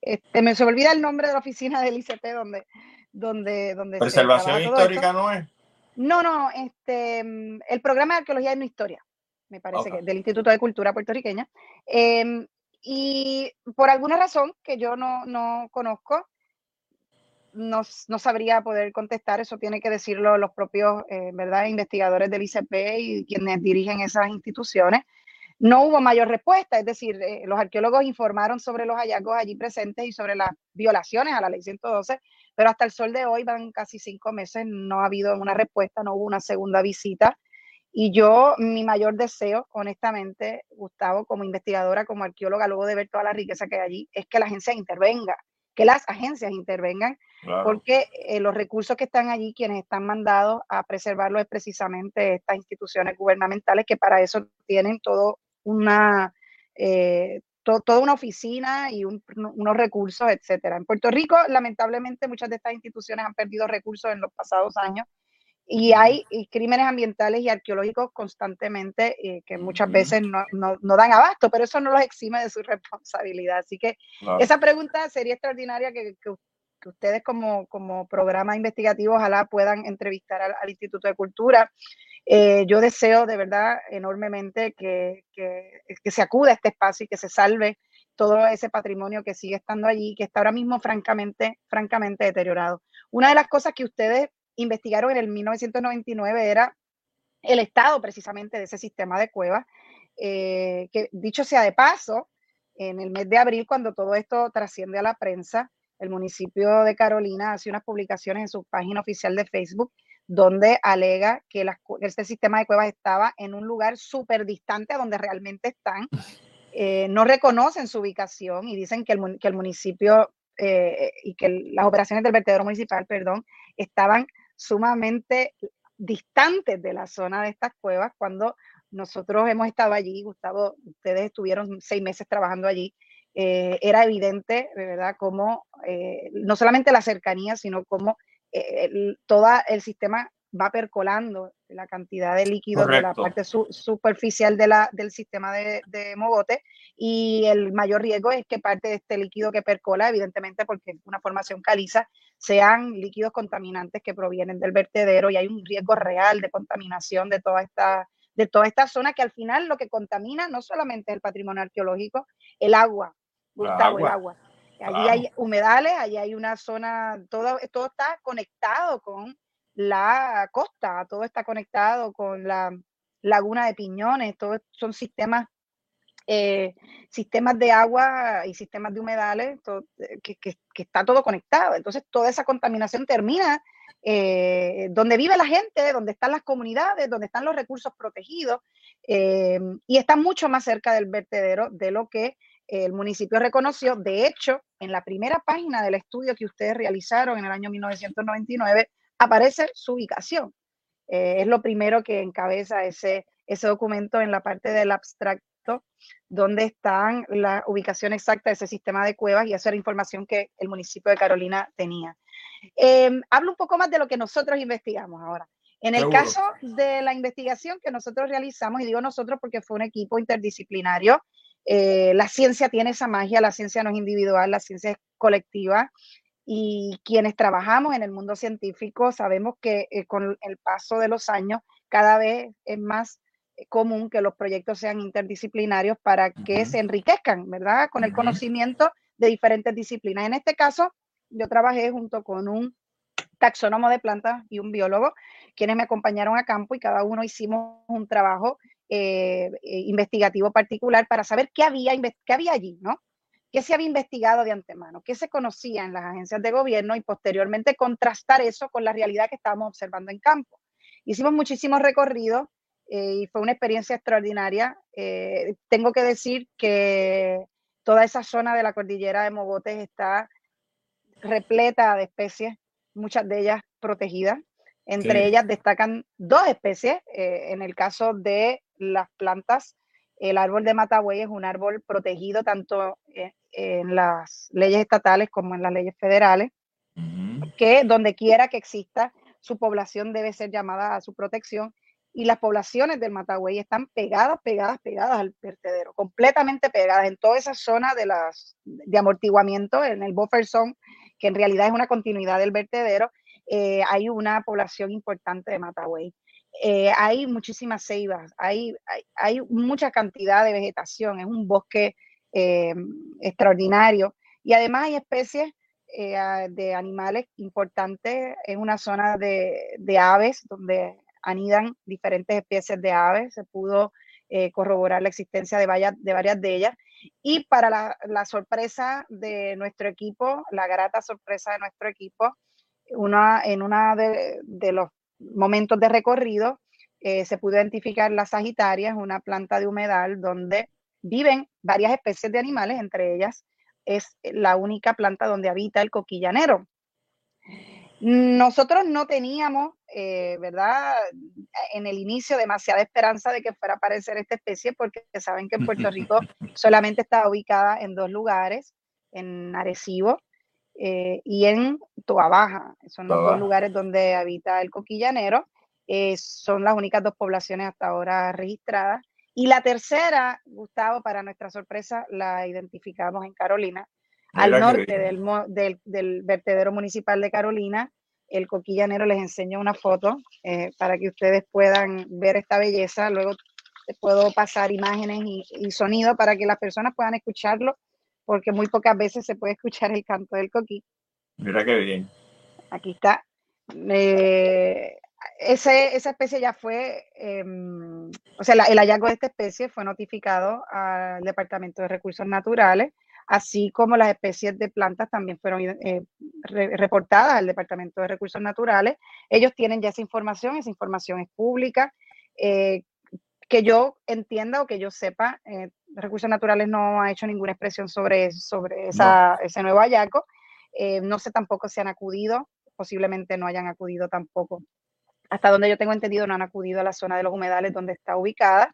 este, me se olvida el nombre de la oficina del donde donde donde preservación histórica no es No, no, este, mm, el programa de arqueología y no historia, me parece que del Instituto de Cultura puertorriqueña. Em, y por alguna razón que yo no, no conozco, no, no, sabría poder contestar, eso tiene que decirlo los propios eh, ¿verdad? investigadores del ICP y quienes dirigen esas instituciones. No hubo mayor respuesta, es decir, eh, los arqueólogos informaron sobre los hallazgos allí presentes y sobre las violaciones a la ley 112, pero hasta el sol de hoy van casi cinco meses, no ha habido una respuesta, no hubo una segunda visita. Y yo, mi mayor deseo, honestamente, Gustavo, como investigadora, como arqueóloga, luego de ver toda la riqueza que hay allí, es que la agencia intervenga, que las agencias intervengan, porque eh, los recursos que están allí, quienes están mandados a preservarlo es precisamente estas instituciones gubernamentales que para eso tienen todo una, eh, toda una oficina y unos recursos, etcétera. En Puerto Rico, lamentablemente, muchas de estas instituciones han perdido recursos en los pasados años y hay crímenes ambientales y arqueológicos constantemente eh, que muchas veces no, no, dan abasto, pero eso no los exime de su responsabilidad. Así que esa pregunta sería extraordinaria que, que, ustedes como, como, programa investigativo ojalá puedan entrevistar al, Instituto de Cultura. Eh, yo deseo de verdad enormemente que, que, que se acude a este espacio y que se salve todo ese patrimonio que sigue estando allí, que está ahora mismo francamente, francamente deteriorado. Una de las cosas que ustedes investigaron en el 1999 era el estado precisamente de ese sistema de cuevas, eh, que dicho sea de paso, en el mes de abril, cuando todo esto trasciende a la prensa, el municipio de Carolina hace unas publicaciones en su página oficial de Facebook donde alega que este sistema de cuevas estaba en un lugar súper distante a donde realmente están. Eh, no reconocen su ubicación y dicen que el, municipio eh, y que las operaciones del vertedero municipal, perdón, estaban sumamente distantes de la zona de estas cuevas cuando nosotros hemos estado allí, Gustavo, ustedes estuvieron seis meses trabajando allí, eh, era evidente, ¿verdad?, como eh, no solamente la cercanía, sino como eh, todo el sistema va percolando la cantidad de líquido de la parte superficial de la, del sistema de, de, mogote y el mayor riesgo es que parte de este líquido que percola, evidentemente porque es una formación caliza, sean líquidos contaminantes que provienen del vertedero y hay un riesgo real de contaminación de toda esta de toda esta zona que al final lo que contamina no solamente es el patrimonio arqueológico, el agua, Gustavo, el agua. Allí hay humedales, allí hay una zona, todo, todo está conectado con la costa, todo está conectado con la laguna de Piñones, todos son sistemas, eh, sistemas de agua y sistemas de humedales, eh, que, está todo conectado. Entonces, toda esa contaminación termina eh, donde vive la gente, donde están las comunidades, donde están los recursos protegidos, y está mucho más cerca del vertedero de lo que el municipio reconoció. De hecho, en la primera página del estudio que ustedes realizaron en el año 1999, aparece su ubicación. Eh, es lo primero que encabeza ese, ese documento en la parte del abstracto, donde están la ubicación exacta de ese sistema de cuevas y esa era información que el municipio de Carolina tenía. Em, hablo un poco más de lo que nosotros investigamos ahora. En el caso de la investigación que nosotros realizamos, y digo nosotros porque fue un equipo interdisciplinario, eh, la ciencia tiene esa magia, la ciencia no es individual, la ciencia es colectiva y quienes trabajamos en el mundo científico sabemos que eh, con el paso de los años cada vez es más eh, común que los proyectos sean interdisciplinarios para que se enriquezcan, ¿verdad? Con el conocimiento de diferentes disciplinas. En este caso, yo trabajé junto con un taxónomo de plantas y un biólogo, quienes me acompañaron a campo y cada uno hicimos un trabajo eh, investigativo particular para saber qué había, qué había allí, ¿no? Qué se había investigado de antemano, qué se conocía en las agencias de gobierno y posteriormente contrastar eso con la realidad que estábamos observando en campo. Hicimos muchísimos recorridos eh, y fue una experiencia extraordinaria. Eh, tengo que decir que toda esa zona de la cordillera de Mogotes está repleta de especies, muchas de ellas protegidas. Entre ellas destacan dos especies. Eh, en el caso de las plantas, el árbol de Matagüey es un árbol protegido tanto en las leyes estatales como en las leyes federales, que donde quiera que exista, su población debe ser llamada a su protección y las poblaciones del Matagüey están pegadas, pegadas, pegadas al vertedero, completamente pegadas en toda esa zona de, las, de amortiguamiento, en el buffer zone, que en realidad es una continuidad del vertedero. eh, hay una población importante de Matagüey. Eh, hay muchísimas ceibas, hay, hay, mucha cantidad de vegetación, es un bosque eh, extraordinario. Y además hay especies de animales importantes, es una zona de, de, aves donde anidan diferentes especies de aves, se pudo corroborar la existencia de varias de, varias de ellas. Y para la, la sorpresa de nuestro equipo, la grata sorpresa de nuestro equipo, una, en uno de, los momentos de recorrido eh, se pudo identificar la Sagitaria, una planta de humedal donde viven varias especies de animales, entre ellas es la única planta donde habita el coquillanero. Nosotros no teníamos, eh, ¿verdad? En el inicio demasiada esperanza de que fuera a aparecer esta especie porque saben que en Puerto Rico solamente está ubicada en dos lugares, en Arecibo eh, y en Toa Baja. Son los dos lugares donde habita el coquillanero. Eh, son las únicas dos poblaciones hasta ahora registradas. Y la tercera, Gustavo, para nuestra sorpresa, la identificamos en Carolina, al norte del, del, vertedero municipal de Carolina. El coquillanero les enseño una foto eh, para que ustedes puedan ver esta belleza. Luego puedo pasar imágenes y, y sonido para que las personas puedan escucharlo porque muy pocas veces se puede escuchar el canto del coquí. Mira qué bien. Aquí está. Eh, ese, esa especie ya fue, em, o sea, el hallazgo de esta especie fue notificado al Departamento de Recursos Naturales, así como las especies de plantas también fueron eh, reportadas al Departamento de Recursos Naturales. Ellos tienen ya esa información, esa información es pública. Eh, que yo entienda o que yo sepa, eh, Recursos Naturales no ha hecho ninguna expresión sobre, sobre ese nuevo hallazgo. Eh, no sé tampoco si han acudido, posiblemente no hayan acudido tampoco. Hasta donde yo tengo entendido, no han acudido a la zona de los humedales donde está ubicada.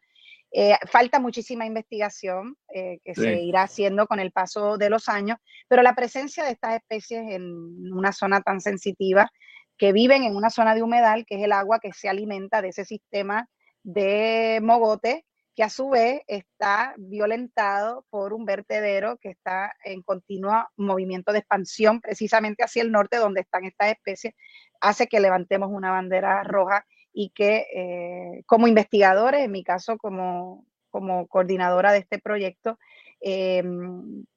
Eh, falta muchísima investigación que se irá haciendo con el paso de los años, pero la presencia de estas especies en una zona tan sensitiva, que viven en una zona de humedal, que es el agua que se alimenta de ese sistema de mogote que a su vez está violentado por un vertedero que está en continuo movimiento de expansión precisamente hacia el norte donde están estas especies, hace que levantemos una bandera roja y que eh, como investigadores, en mi caso como, como coordinadora de este proyecto, eh,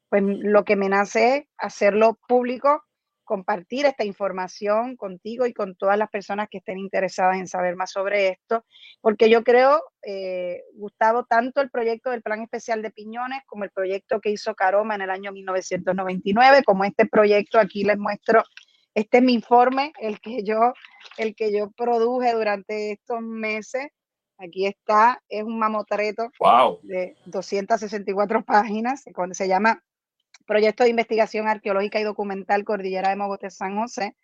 pues lo que me nace es hacerlo público compartir esta información contigo y con todas las personas que estén interesadas en saber más sobre esto, porque yo creo, eh, Gustavo, tanto el proyecto del Plan Especial de Piñones como el proyecto que hizo Caroma en el año 1999, como este proyecto, aquí les muestro, este es mi informe, el que yo, el que yo produje durante estos meses. Aquí está, es un mamotreto de 264 páginas, se llama Proyecto de Investigación Arqueológica y Documental Cordillera de Mogote San José.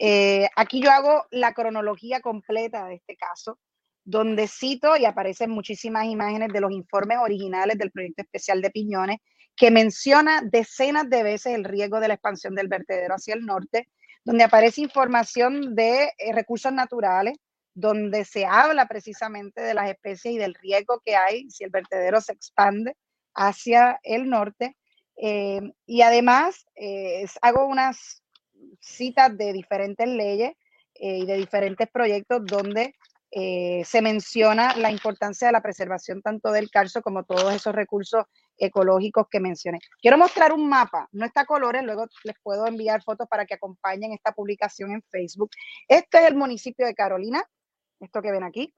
Eh, aquí yo hago la cronología completa de este caso, donde cito y aparecen muchísimas imágenes de los informes originales del proyecto especial de Piñones, que menciona decenas de veces el riesgo de la expansión del vertedero hacia el norte, donde aparece información de eh, recursos naturales, donde se habla precisamente de las especies y del riesgo que hay si el vertedero se expande hacia el norte. Eh, y además eh, hago unas citas de diferentes leyes eh, y de diferentes proyectos donde se menciona la importancia de la preservación tanto del calzo como todos esos recursos ecológicos que mencioné. Quiero mostrar un mapa, no está a colores, luego les puedo enviar fotos para que acompañen esta publicación en Facebook. Este es el municipio de Carolina, esto que ven aquí.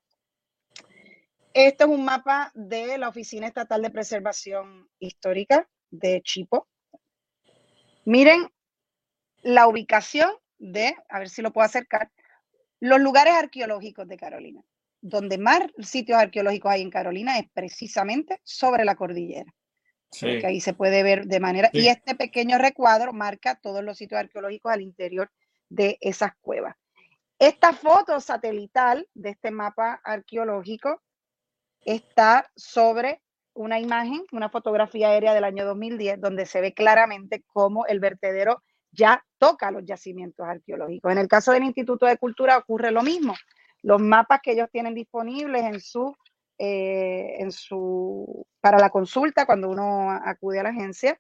Este es un mapa de la Oficina Estatal de Preservación Histórica de Chipo. Miren la ubicación de, a ver si lo puedo acercar, los lugares arqueológicos de Carolina. Donde más sitios arqueológicos hay en Carolina es precisamente sobre la cordillera. Sí. ahí se puede ver de manera. Y este pequeño recuadro marca todos los sitios arqueológicos al interior de esas cuevas. Esta foto satelital de este mapa arqueológico está sobre una imagen, una fotografía aérea del año 2010, donde se ve claramente cómo el vertedero ya toca los yacimientos arqueológicos. En el caso del Instituto de Cultura ocurre lo mismo. Los mapas que ellos tienen disponibles en su, eh, en su, para la consulta cuando uno acude a la agencia,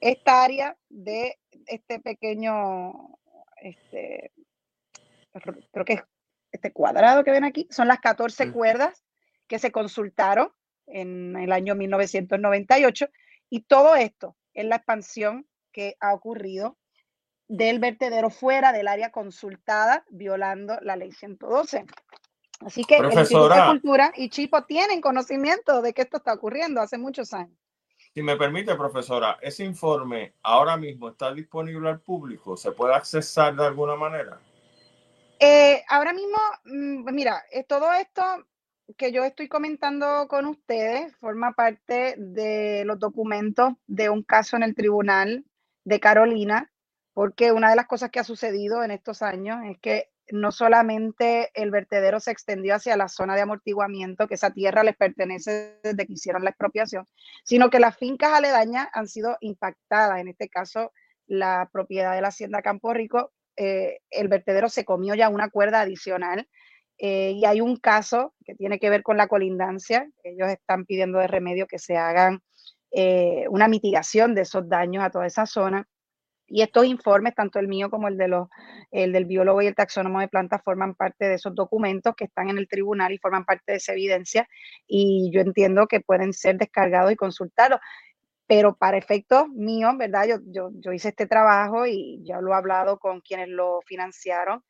esta área de este pequeño este, creo que este cuadrado que ven aquí, son las 14 cuerdas que se consultaron en el año 1998 y todo esto es la expansión que ha ocurrido del vertedero fuera del área consultada, violando la ley 112. Así que el Instituto de Cultura y Chipo tienen conocimiento de que esto está ocurriendo hace muchos años. Si me permite, profesora, ese informe ahora mismo está disponible al público. ¿Se puede accesar de alguna manera? Eh, ahora mismo, mm, mira, eh, todo esto que yo estoy comentando con ustedes forma parte de los documentos de un caso en el tribunal de Carolina, porque una de las cosas que ha sucedido en estos años es que no solamente el vertedero se extendió hacia la zona de amortiguamiento, que esa tierra les pertenece desde que hicieron la expropiación, sino que las fincas aledañas han sido impactadas. En este caso, la propiedad de la hacienda Campo Rico, eh, el vertedero se comió ya una cuerda adicional eh, y hay un caso que tiene que ver con la colindancia. Ellos están pidiendo de remedio que se hagan eh, una mitigación de esos daños a toda esa zona. Y estos informes, tanto el mío como el, de los, el del biólogo y el taxónomo de plantas, forman parte de esos documentos que están en el tribunal y forman parte de esa evidencia. Y yo entiendo que pueden ser descargados y consultados. Pero para efectos míos, ¿verdad? Yo, yo, yo hice este trabajo y ya lo he hablado con quienes lo financiaron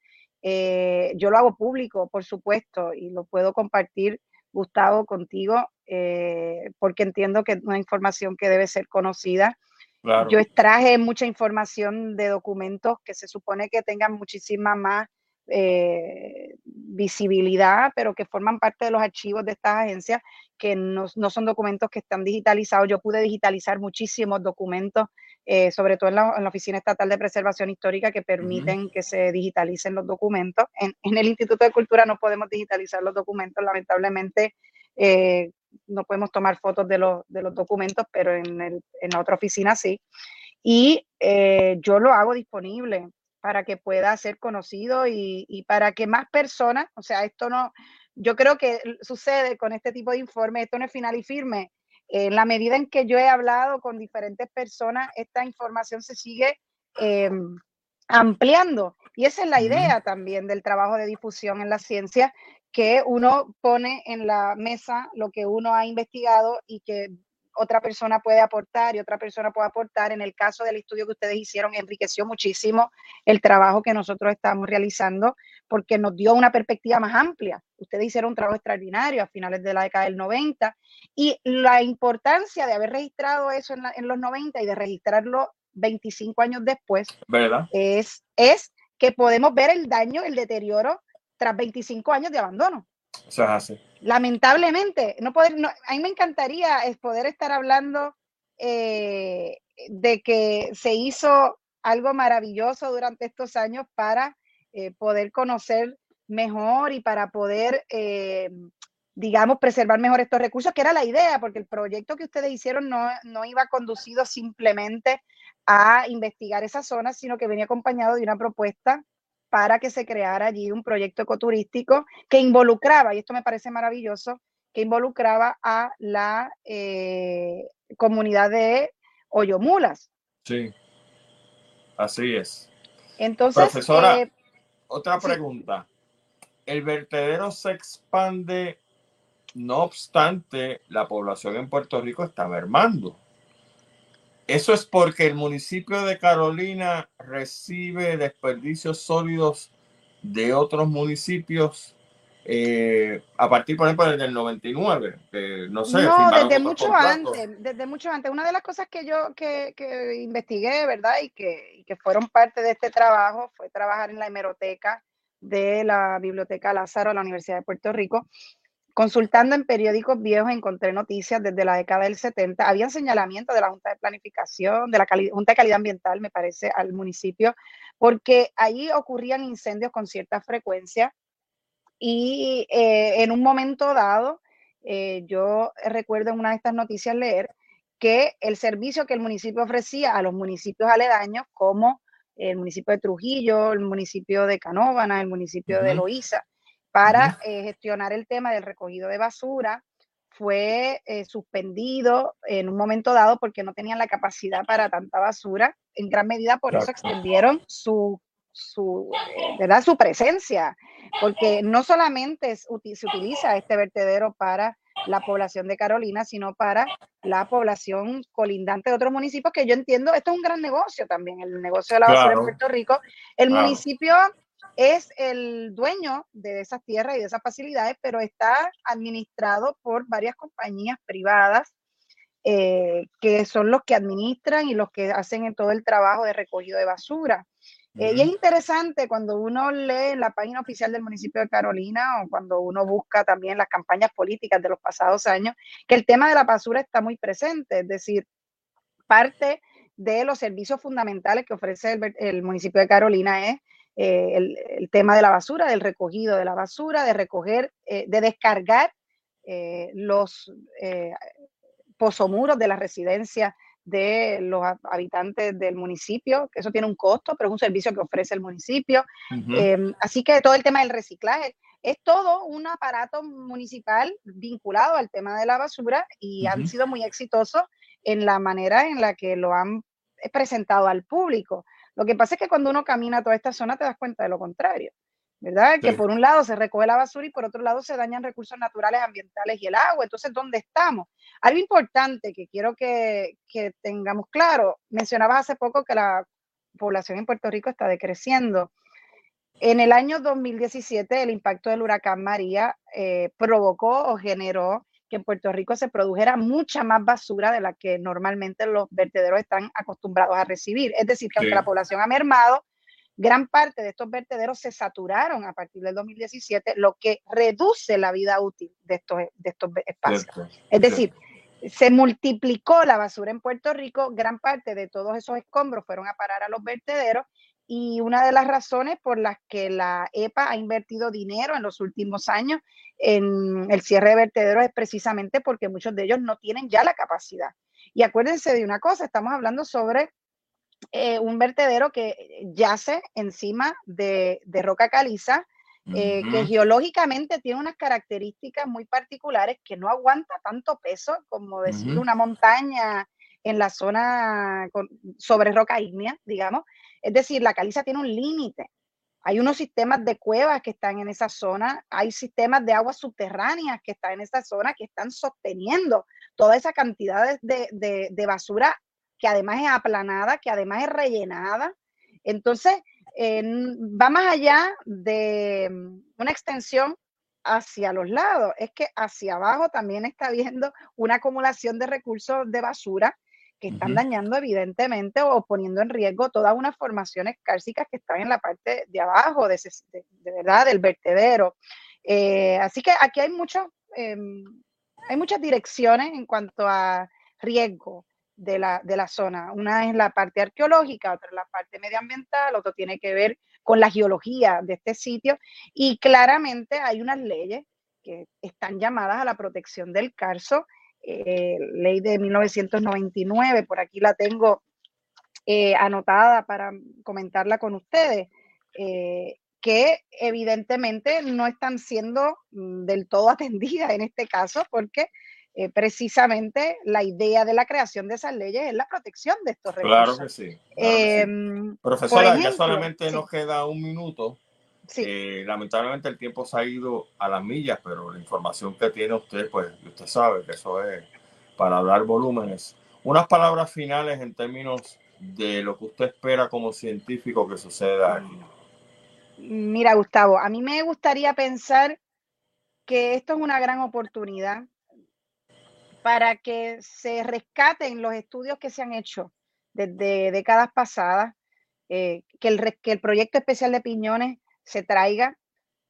eh, yo lo hago público, por supuesto, y lo puedo compartir, Gustavo, contigo, eh, porque entiendo que es una información que debe ser conocida. Yo extraje mucha información de documentos que se supone que tengan muchísima más eh, visibilidad, pero que forman parte de los archivos de estas agencias, que no, no, son documentos que están digitalizados. Yo pude digitalizar muchísimos documentos, eh, sobre todo en la, en la, Oficina Estatal de Preservación Histórica, que permiten que se digitalicen los documentos. En, en, el Instituto de Cultura no podemos digitalizar los documentos, lamentablemente. Eh, no podemos tomar fotos de los, de los documentos, pero en, el, en la otra oficina sí. Y yo lo hago disponible para que pueda ser conocido y, para que más personas, o sea, esto no, yo creo que sucede con este tipo de informes, esto no es final y firme. En la medida en que yo he hablado con diferentes personas, esta información se sigue em, ampliando. Y esa es la idea también del trabajo de difusión en la ciencia, que uno pone en la mesa lo que uno ha investigado y que otra persona puede aportar y otra persona puede aportar. En el caso del estudio que ustedes hicieron, enriqueció muchísimo el trabajo que nosotros estamos realizando porque nos dio una perspectiva más amplia. Ustedes hicieron un trabajo extraordinario a finales de la década del 90 y la importancia de haber registrado eso en, los 90 y de registrarlo 25 años después Es, es que podemos ver el daño, el deterioro tras 25 años de abandono. Lamentablemente, no poder, a mí me encantaría poder estar hablando eh, de que se hizo algo maravilloso durante estos años para eh, poder conocer mejor y para poder, eh, digamos, preservar mejor estos recursos, que era la idea, porque el proyecto que ustedes hicieron no, no iba conducido simplemente a investigar esa zona, sino que venía acompañado de una propuesta para que se creara allí un proyecto ecoturístico que involucraba, y esto me parece maravilloso, que involucraba a la eh, comunidad de Oyomulas. Sí, así es. Entonces, profesora, eh, otra pregunta. ¿El vertedero se expande, no obstante, la población en Puerto Rico está mermando? Eso es porque el municipio de Carolina recibe desperdicios sólidos de otros municipios eh, a partir, por ejemplo, del 99, no sé. No, desde mucho antes, desde mucho antes. Una de las cosas que yo que, que investigué, ¿verdad? Y que, y que fueron parte de este trabajo fue trabajar en la hemeroteca de la Biblioteca Lázaro de la Universidad de Puerto Rico Consultando en periódicos viejos encontré noticias desde la década del 70. Había señalamientos de la Junta de Planificación, de la Junta de Calidad Ambiental, me parece, al municipio, porque ahí ocurrían incendios con cierta frecuencia y eh, en un momento dado, eh, yo recuerdo en una de estas noticias leer que el servicio que el municipio ofrecía a los municipios aledaños, como el municipio de Trujillo, el municipio de Canóvana, el municipio de Loíza, para eh, gestionar el tema del recogido de basura fue eh, suspendido en un momento dado porque no tenían la capacidad para tanta basura. En gran medida por eso extendieron su, su, eh, ¿verdad? su presencia, porque no solamente se utiliza este vertedero para la población de Carolina, sino para la población colindante de otros municipios, que yo entiendo, esto es un gran negocio también, el negocio de la basura en Puerto Rico. El municipio es el dueño de esas tierras y de esas facilidades, pero está administrado por varias compañías privadas eh, que son los que administran y los que hacen todo el trabajo de recogido de basura. Eh, y es interesante cuando uno lee la página oficial del municipio de Carolina o cuando uno busca también las campañas políticas de los pasados años, que el tema de la basura está muy presente, es decir, parte de los servicios fundamentales que ofrece el, municipio de Carolina es eh, el, tema de la basura, del recogido de la basura, de recoger, de descargar los pozomuros de la residencia de los habitantes del municipio, que eso tiene un costo, pero es un servicio que ofrece el municipio. Em, así que todo el tema del reciclaje es todo un aparato municipal vinculado al tema de la basura y han sido muy exitosos en la manera en la que lo han presentado al público. Lo que pasa es que cuando uno camina toda esta zona te das cuenta de lo contrario. ¿verdad? Que por un lado se recoge la basura y por otro lado se dañan recursos naturales, ambientales y el agua. Entonces, ¿dónde estamos? Algo importante que quiero que, tengamos claro, mencionabas hace poco que la población en Puerto Rico está decreciendo. En el año 2017, el impacto del huracán María eh, provocó o generó que en Puerto Rico se produjera mucha más basura de la que normalmente los vertederos están acostumbrados a recibir. Es decir, que aunque la población ha mermado, Gran parte de estos vertederos se saturaron a partir del 2017, lo que reduce la vida útil de estos, de estos espacios. es decir, se multiplicó la basura en Puerto Rico, gran parte de todos esos escombros fueron a parar a los vertederos y una de las razones por las que la EPA ha invertido dinero en los últimos años en el cierre de vertederos es precisamente porque muchos de ellos no tienen ya la capacidad. Y acuérdense de una cosa, estamos hablando sobre eh, un vertedero que yace encima de, roca caliza, eh, que geológicamente tiene unas características muy particulares que no aguanta tanto peso como decir una montaña en la zona sobre roca ígnea, digamos. Es decir, la caliza tiene un límite. Hay unos sistemas de cuevas que están en esa zona, hay sistemas de aguas subterráneas que están en esa zona que están sosteniendo toda esa cantidad de, de basura que además es aplanada, que además es rellenada. Entonces, va más allá de mm, una extensión hacia los lados, es que hacia abajo también está habiendo una acumulación de recursos de basura que están dañando evidentemente o poniendo en riesgo todas unas formaciones cársicas que están en la parte de abajo, de, verdad, del vertedero. Eh, así que aquí hay, mucho, em, hay muchas direcciones en cuanto a riesgo de la, de la zona. Una es la parte arqueológica, otra es la parte medioambiental, otro tiene que ver con la geología de este sitio y claramente hay unas leyes que están llamadas a la protección del carso, eh, ley de 1999, por aquí la tengo eh, anotada para comentarla con ustedes, eh, que evidentemente no están siendo mm, del todo atendidas en este caso porque eh, precisamente la idea de la creación de esas leyes es la protección de estos recursos. Claro que sí. Em, Profesora, ya solamente nos queda un minuto. Eh, lamentablemente el tiempo se ha ido a las millas, pero la información que tiene usted, pues usted sabe que eso es para hablar volúmenes. Unas palabras finales en términos de lo que usted espera como científico que suceda aquí. Mira, Gustavo, a mí me gustaría pensar que esto es una gran oportunidad para que se rescaten los estudios que se han hecho desde décadas pasadas, eh, que, el, que el proyecto especial de Piñones se traiga,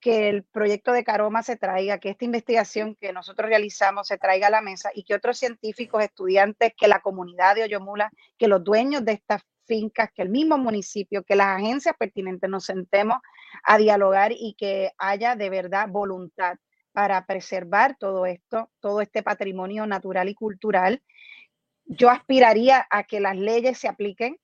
que el proyecto de Caroma se traiga, que esta investigación que nosotros realizamos se traiga a la mesa y que otros científicos, estudiantes, que la comunidad de Oyomula, que los dueños de estas fincas, que el mismo municipio, que las agencias pertinentes nos sentemos a dialogar y que haya de verdad voluntad para preservar todo esto, todo este patrimonio natural y cultural. Yo aspiraría a que las leyes se apliquen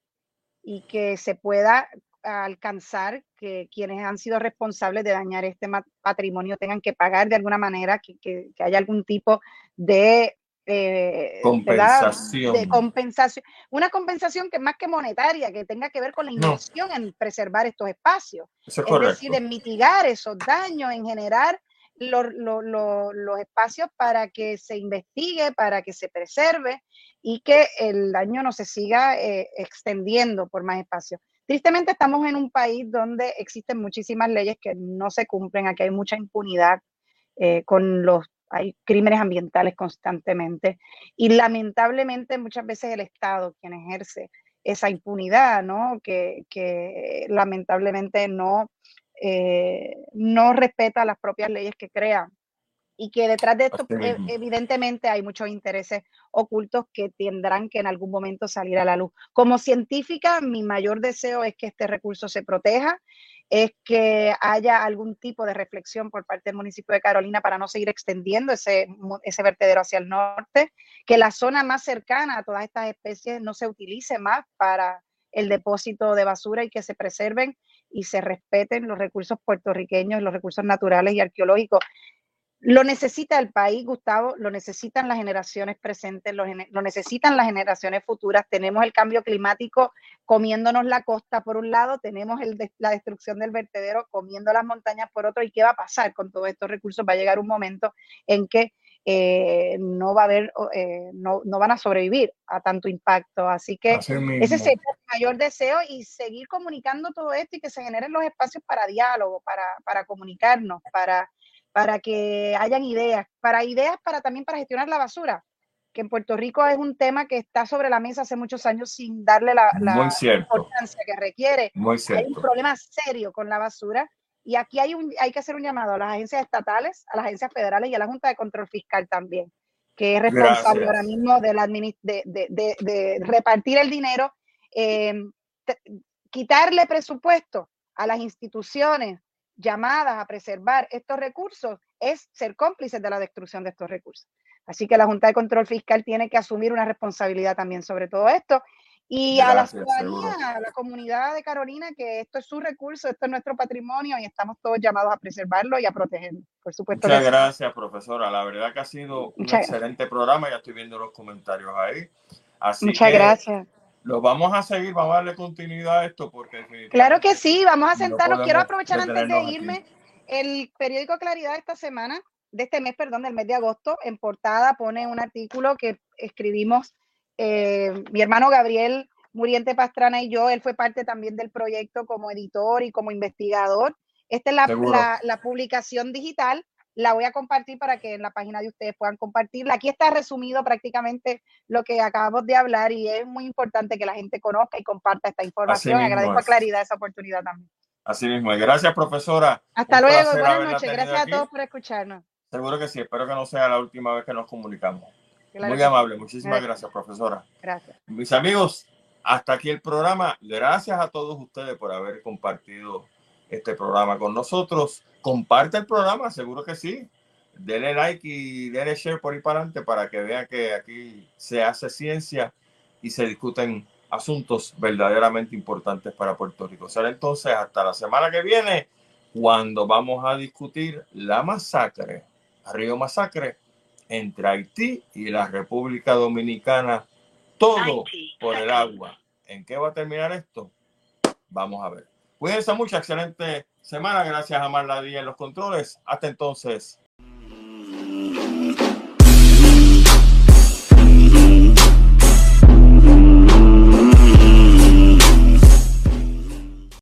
y que se pueda alcanzar que quienes han sido responsables de dañar este patrimonio tengan que pagar de alguna manera, que, haya algún tipo de eh, compensación. De compensación. Una compensación que más que monetaria, que tenga que ver con la inversión en preservar estos espacios. es, decir, en mitigar esos daños, en generar los, espacios para que se investigue, para que se preserve y que el daño no se siga eh, extendiendo por más espacios. Tristemente estamos en un país donde existen muchísimas leyes que no se cumplen, aquí hay mucha impunidad eh, con los hay crímenes ambientales constantemente y lamentablemente muchas veces el Estado quien ejerce esa impunidad, ¿no? Que, lamentablemente no, eh, no respeta las propias leyes que crea y que detrás de esto eh, evidentemente hay muchos intereses ocultos que tendrán que en algún momento salir a la luz. Como científica, mi mayor deseo es que este recurso se proteja es que haya algún tipo de reflexión por parte del municipio de Carolina para no seguir extendiendo ese, ese vertedero hacia el norte, que la zona más cercana a todas estas especies no se utilice más para el depósito de basura y que se preserven y se respeten los recursos puertorriqueños, los recursos naturales y arqueológicos. Lo necesita el país, Gustavo, lo necesitan las generaciones presentes, lo, necesitan las generaciones futuras. Tenemos el cambio climático comiéndonos la costa por un lado, tenemos la destrucción del vertedero comiendo las montañas por otro. ¿Y qué va a pasar con todos estos recursos? Va a llegar un momento en que eh, no va a haber, eh, no, van a sobrevivir a tanto impacto. Así que ese es el mayor deseo y seguir comunicando todo esto y que se generen los espacios para diálogo, para, para comunicarnos, para para que hayan ideas, para ideas para también para gestionar la basura, que en Puerto Rico es un tema que está sobre la mesa hace muchos años sin darle la, importancia que requiere. Hay un problema serio con la basura y aquí hay, un, hay que hacer un llamado a las agencias estatales, a las agencias federales y a la Junta de Control Fiscal también, que es responsable ahora mismo de, la, de, repartir el dinero, eh, quitarle presupuesto a las instituciones llamadas a preservar estos recursos es ser cómplices de la destrucción de estos recursos. Así que la Junta de Control Fiscal tiene que asumir una responsabilidad también sobre todo esto. Y a la ciudadanía, a la comunidad de Carolina, que esto es su recurso, esto es nuestro patrimonio y estamos todos llamados a preservarlo y a protegerlo, por supuesto. Muchas gracias, profesora. La verdad que ha sido un excelente programa. Ya estoy viendo los comentarios ahí. Así Muchas gracias lo vamos a seguir, vamos a darle continuidad a esto porque... Claro que sí, vamos a sentarnos. Quiero aprovechar antes de irme el periódico Claridad esta semana, de este mes, perdón, del mes de agosto, en portada pone un artículo que escribimos eh, mi hermano Gabriel Muriente Pastrana y yo, él fue parte también del proyecto como editor y como investigador. Esta es la, la publicación digital la voy a compartir para que en la página de ustedes puedan compartirla. Aquí está resumido prácticamente lo que acabamos de hablar y es muy importante que la gente conozca y comparta esta información. Agradezco a Claridad esa oportunidad también. Así mismo. Gracias, profesora. Hasta luego. Buenas noches. Gracias a todos por escucharnos. Seguro que sí. Espero que no sea la última vez que nos comunicamos. muy amable. Muchísimas gracias, profesora. Gracias. Mis amigos, hasta aquí el programa. Gracias a todos ustedes por haber compartido este programa con nosotros. Comparte el programa, seguro que sí. Denle like y denle share por ahí para adelante para que vean que aquí se hace ciencia y se discuten asuntos verdaderamente importantes para Puerto Rico. Será entonces hasta la semana que viene cuando vamos a discutir la masacre, Río Masacre, entre Haití y la República Dominicana. Todo por el agua. ¿En qué va a terminar esto? Vamos a ver. Cuídense mucho, excelente semana. Gracias a Marla Díaz en los controles. Hasta entonces.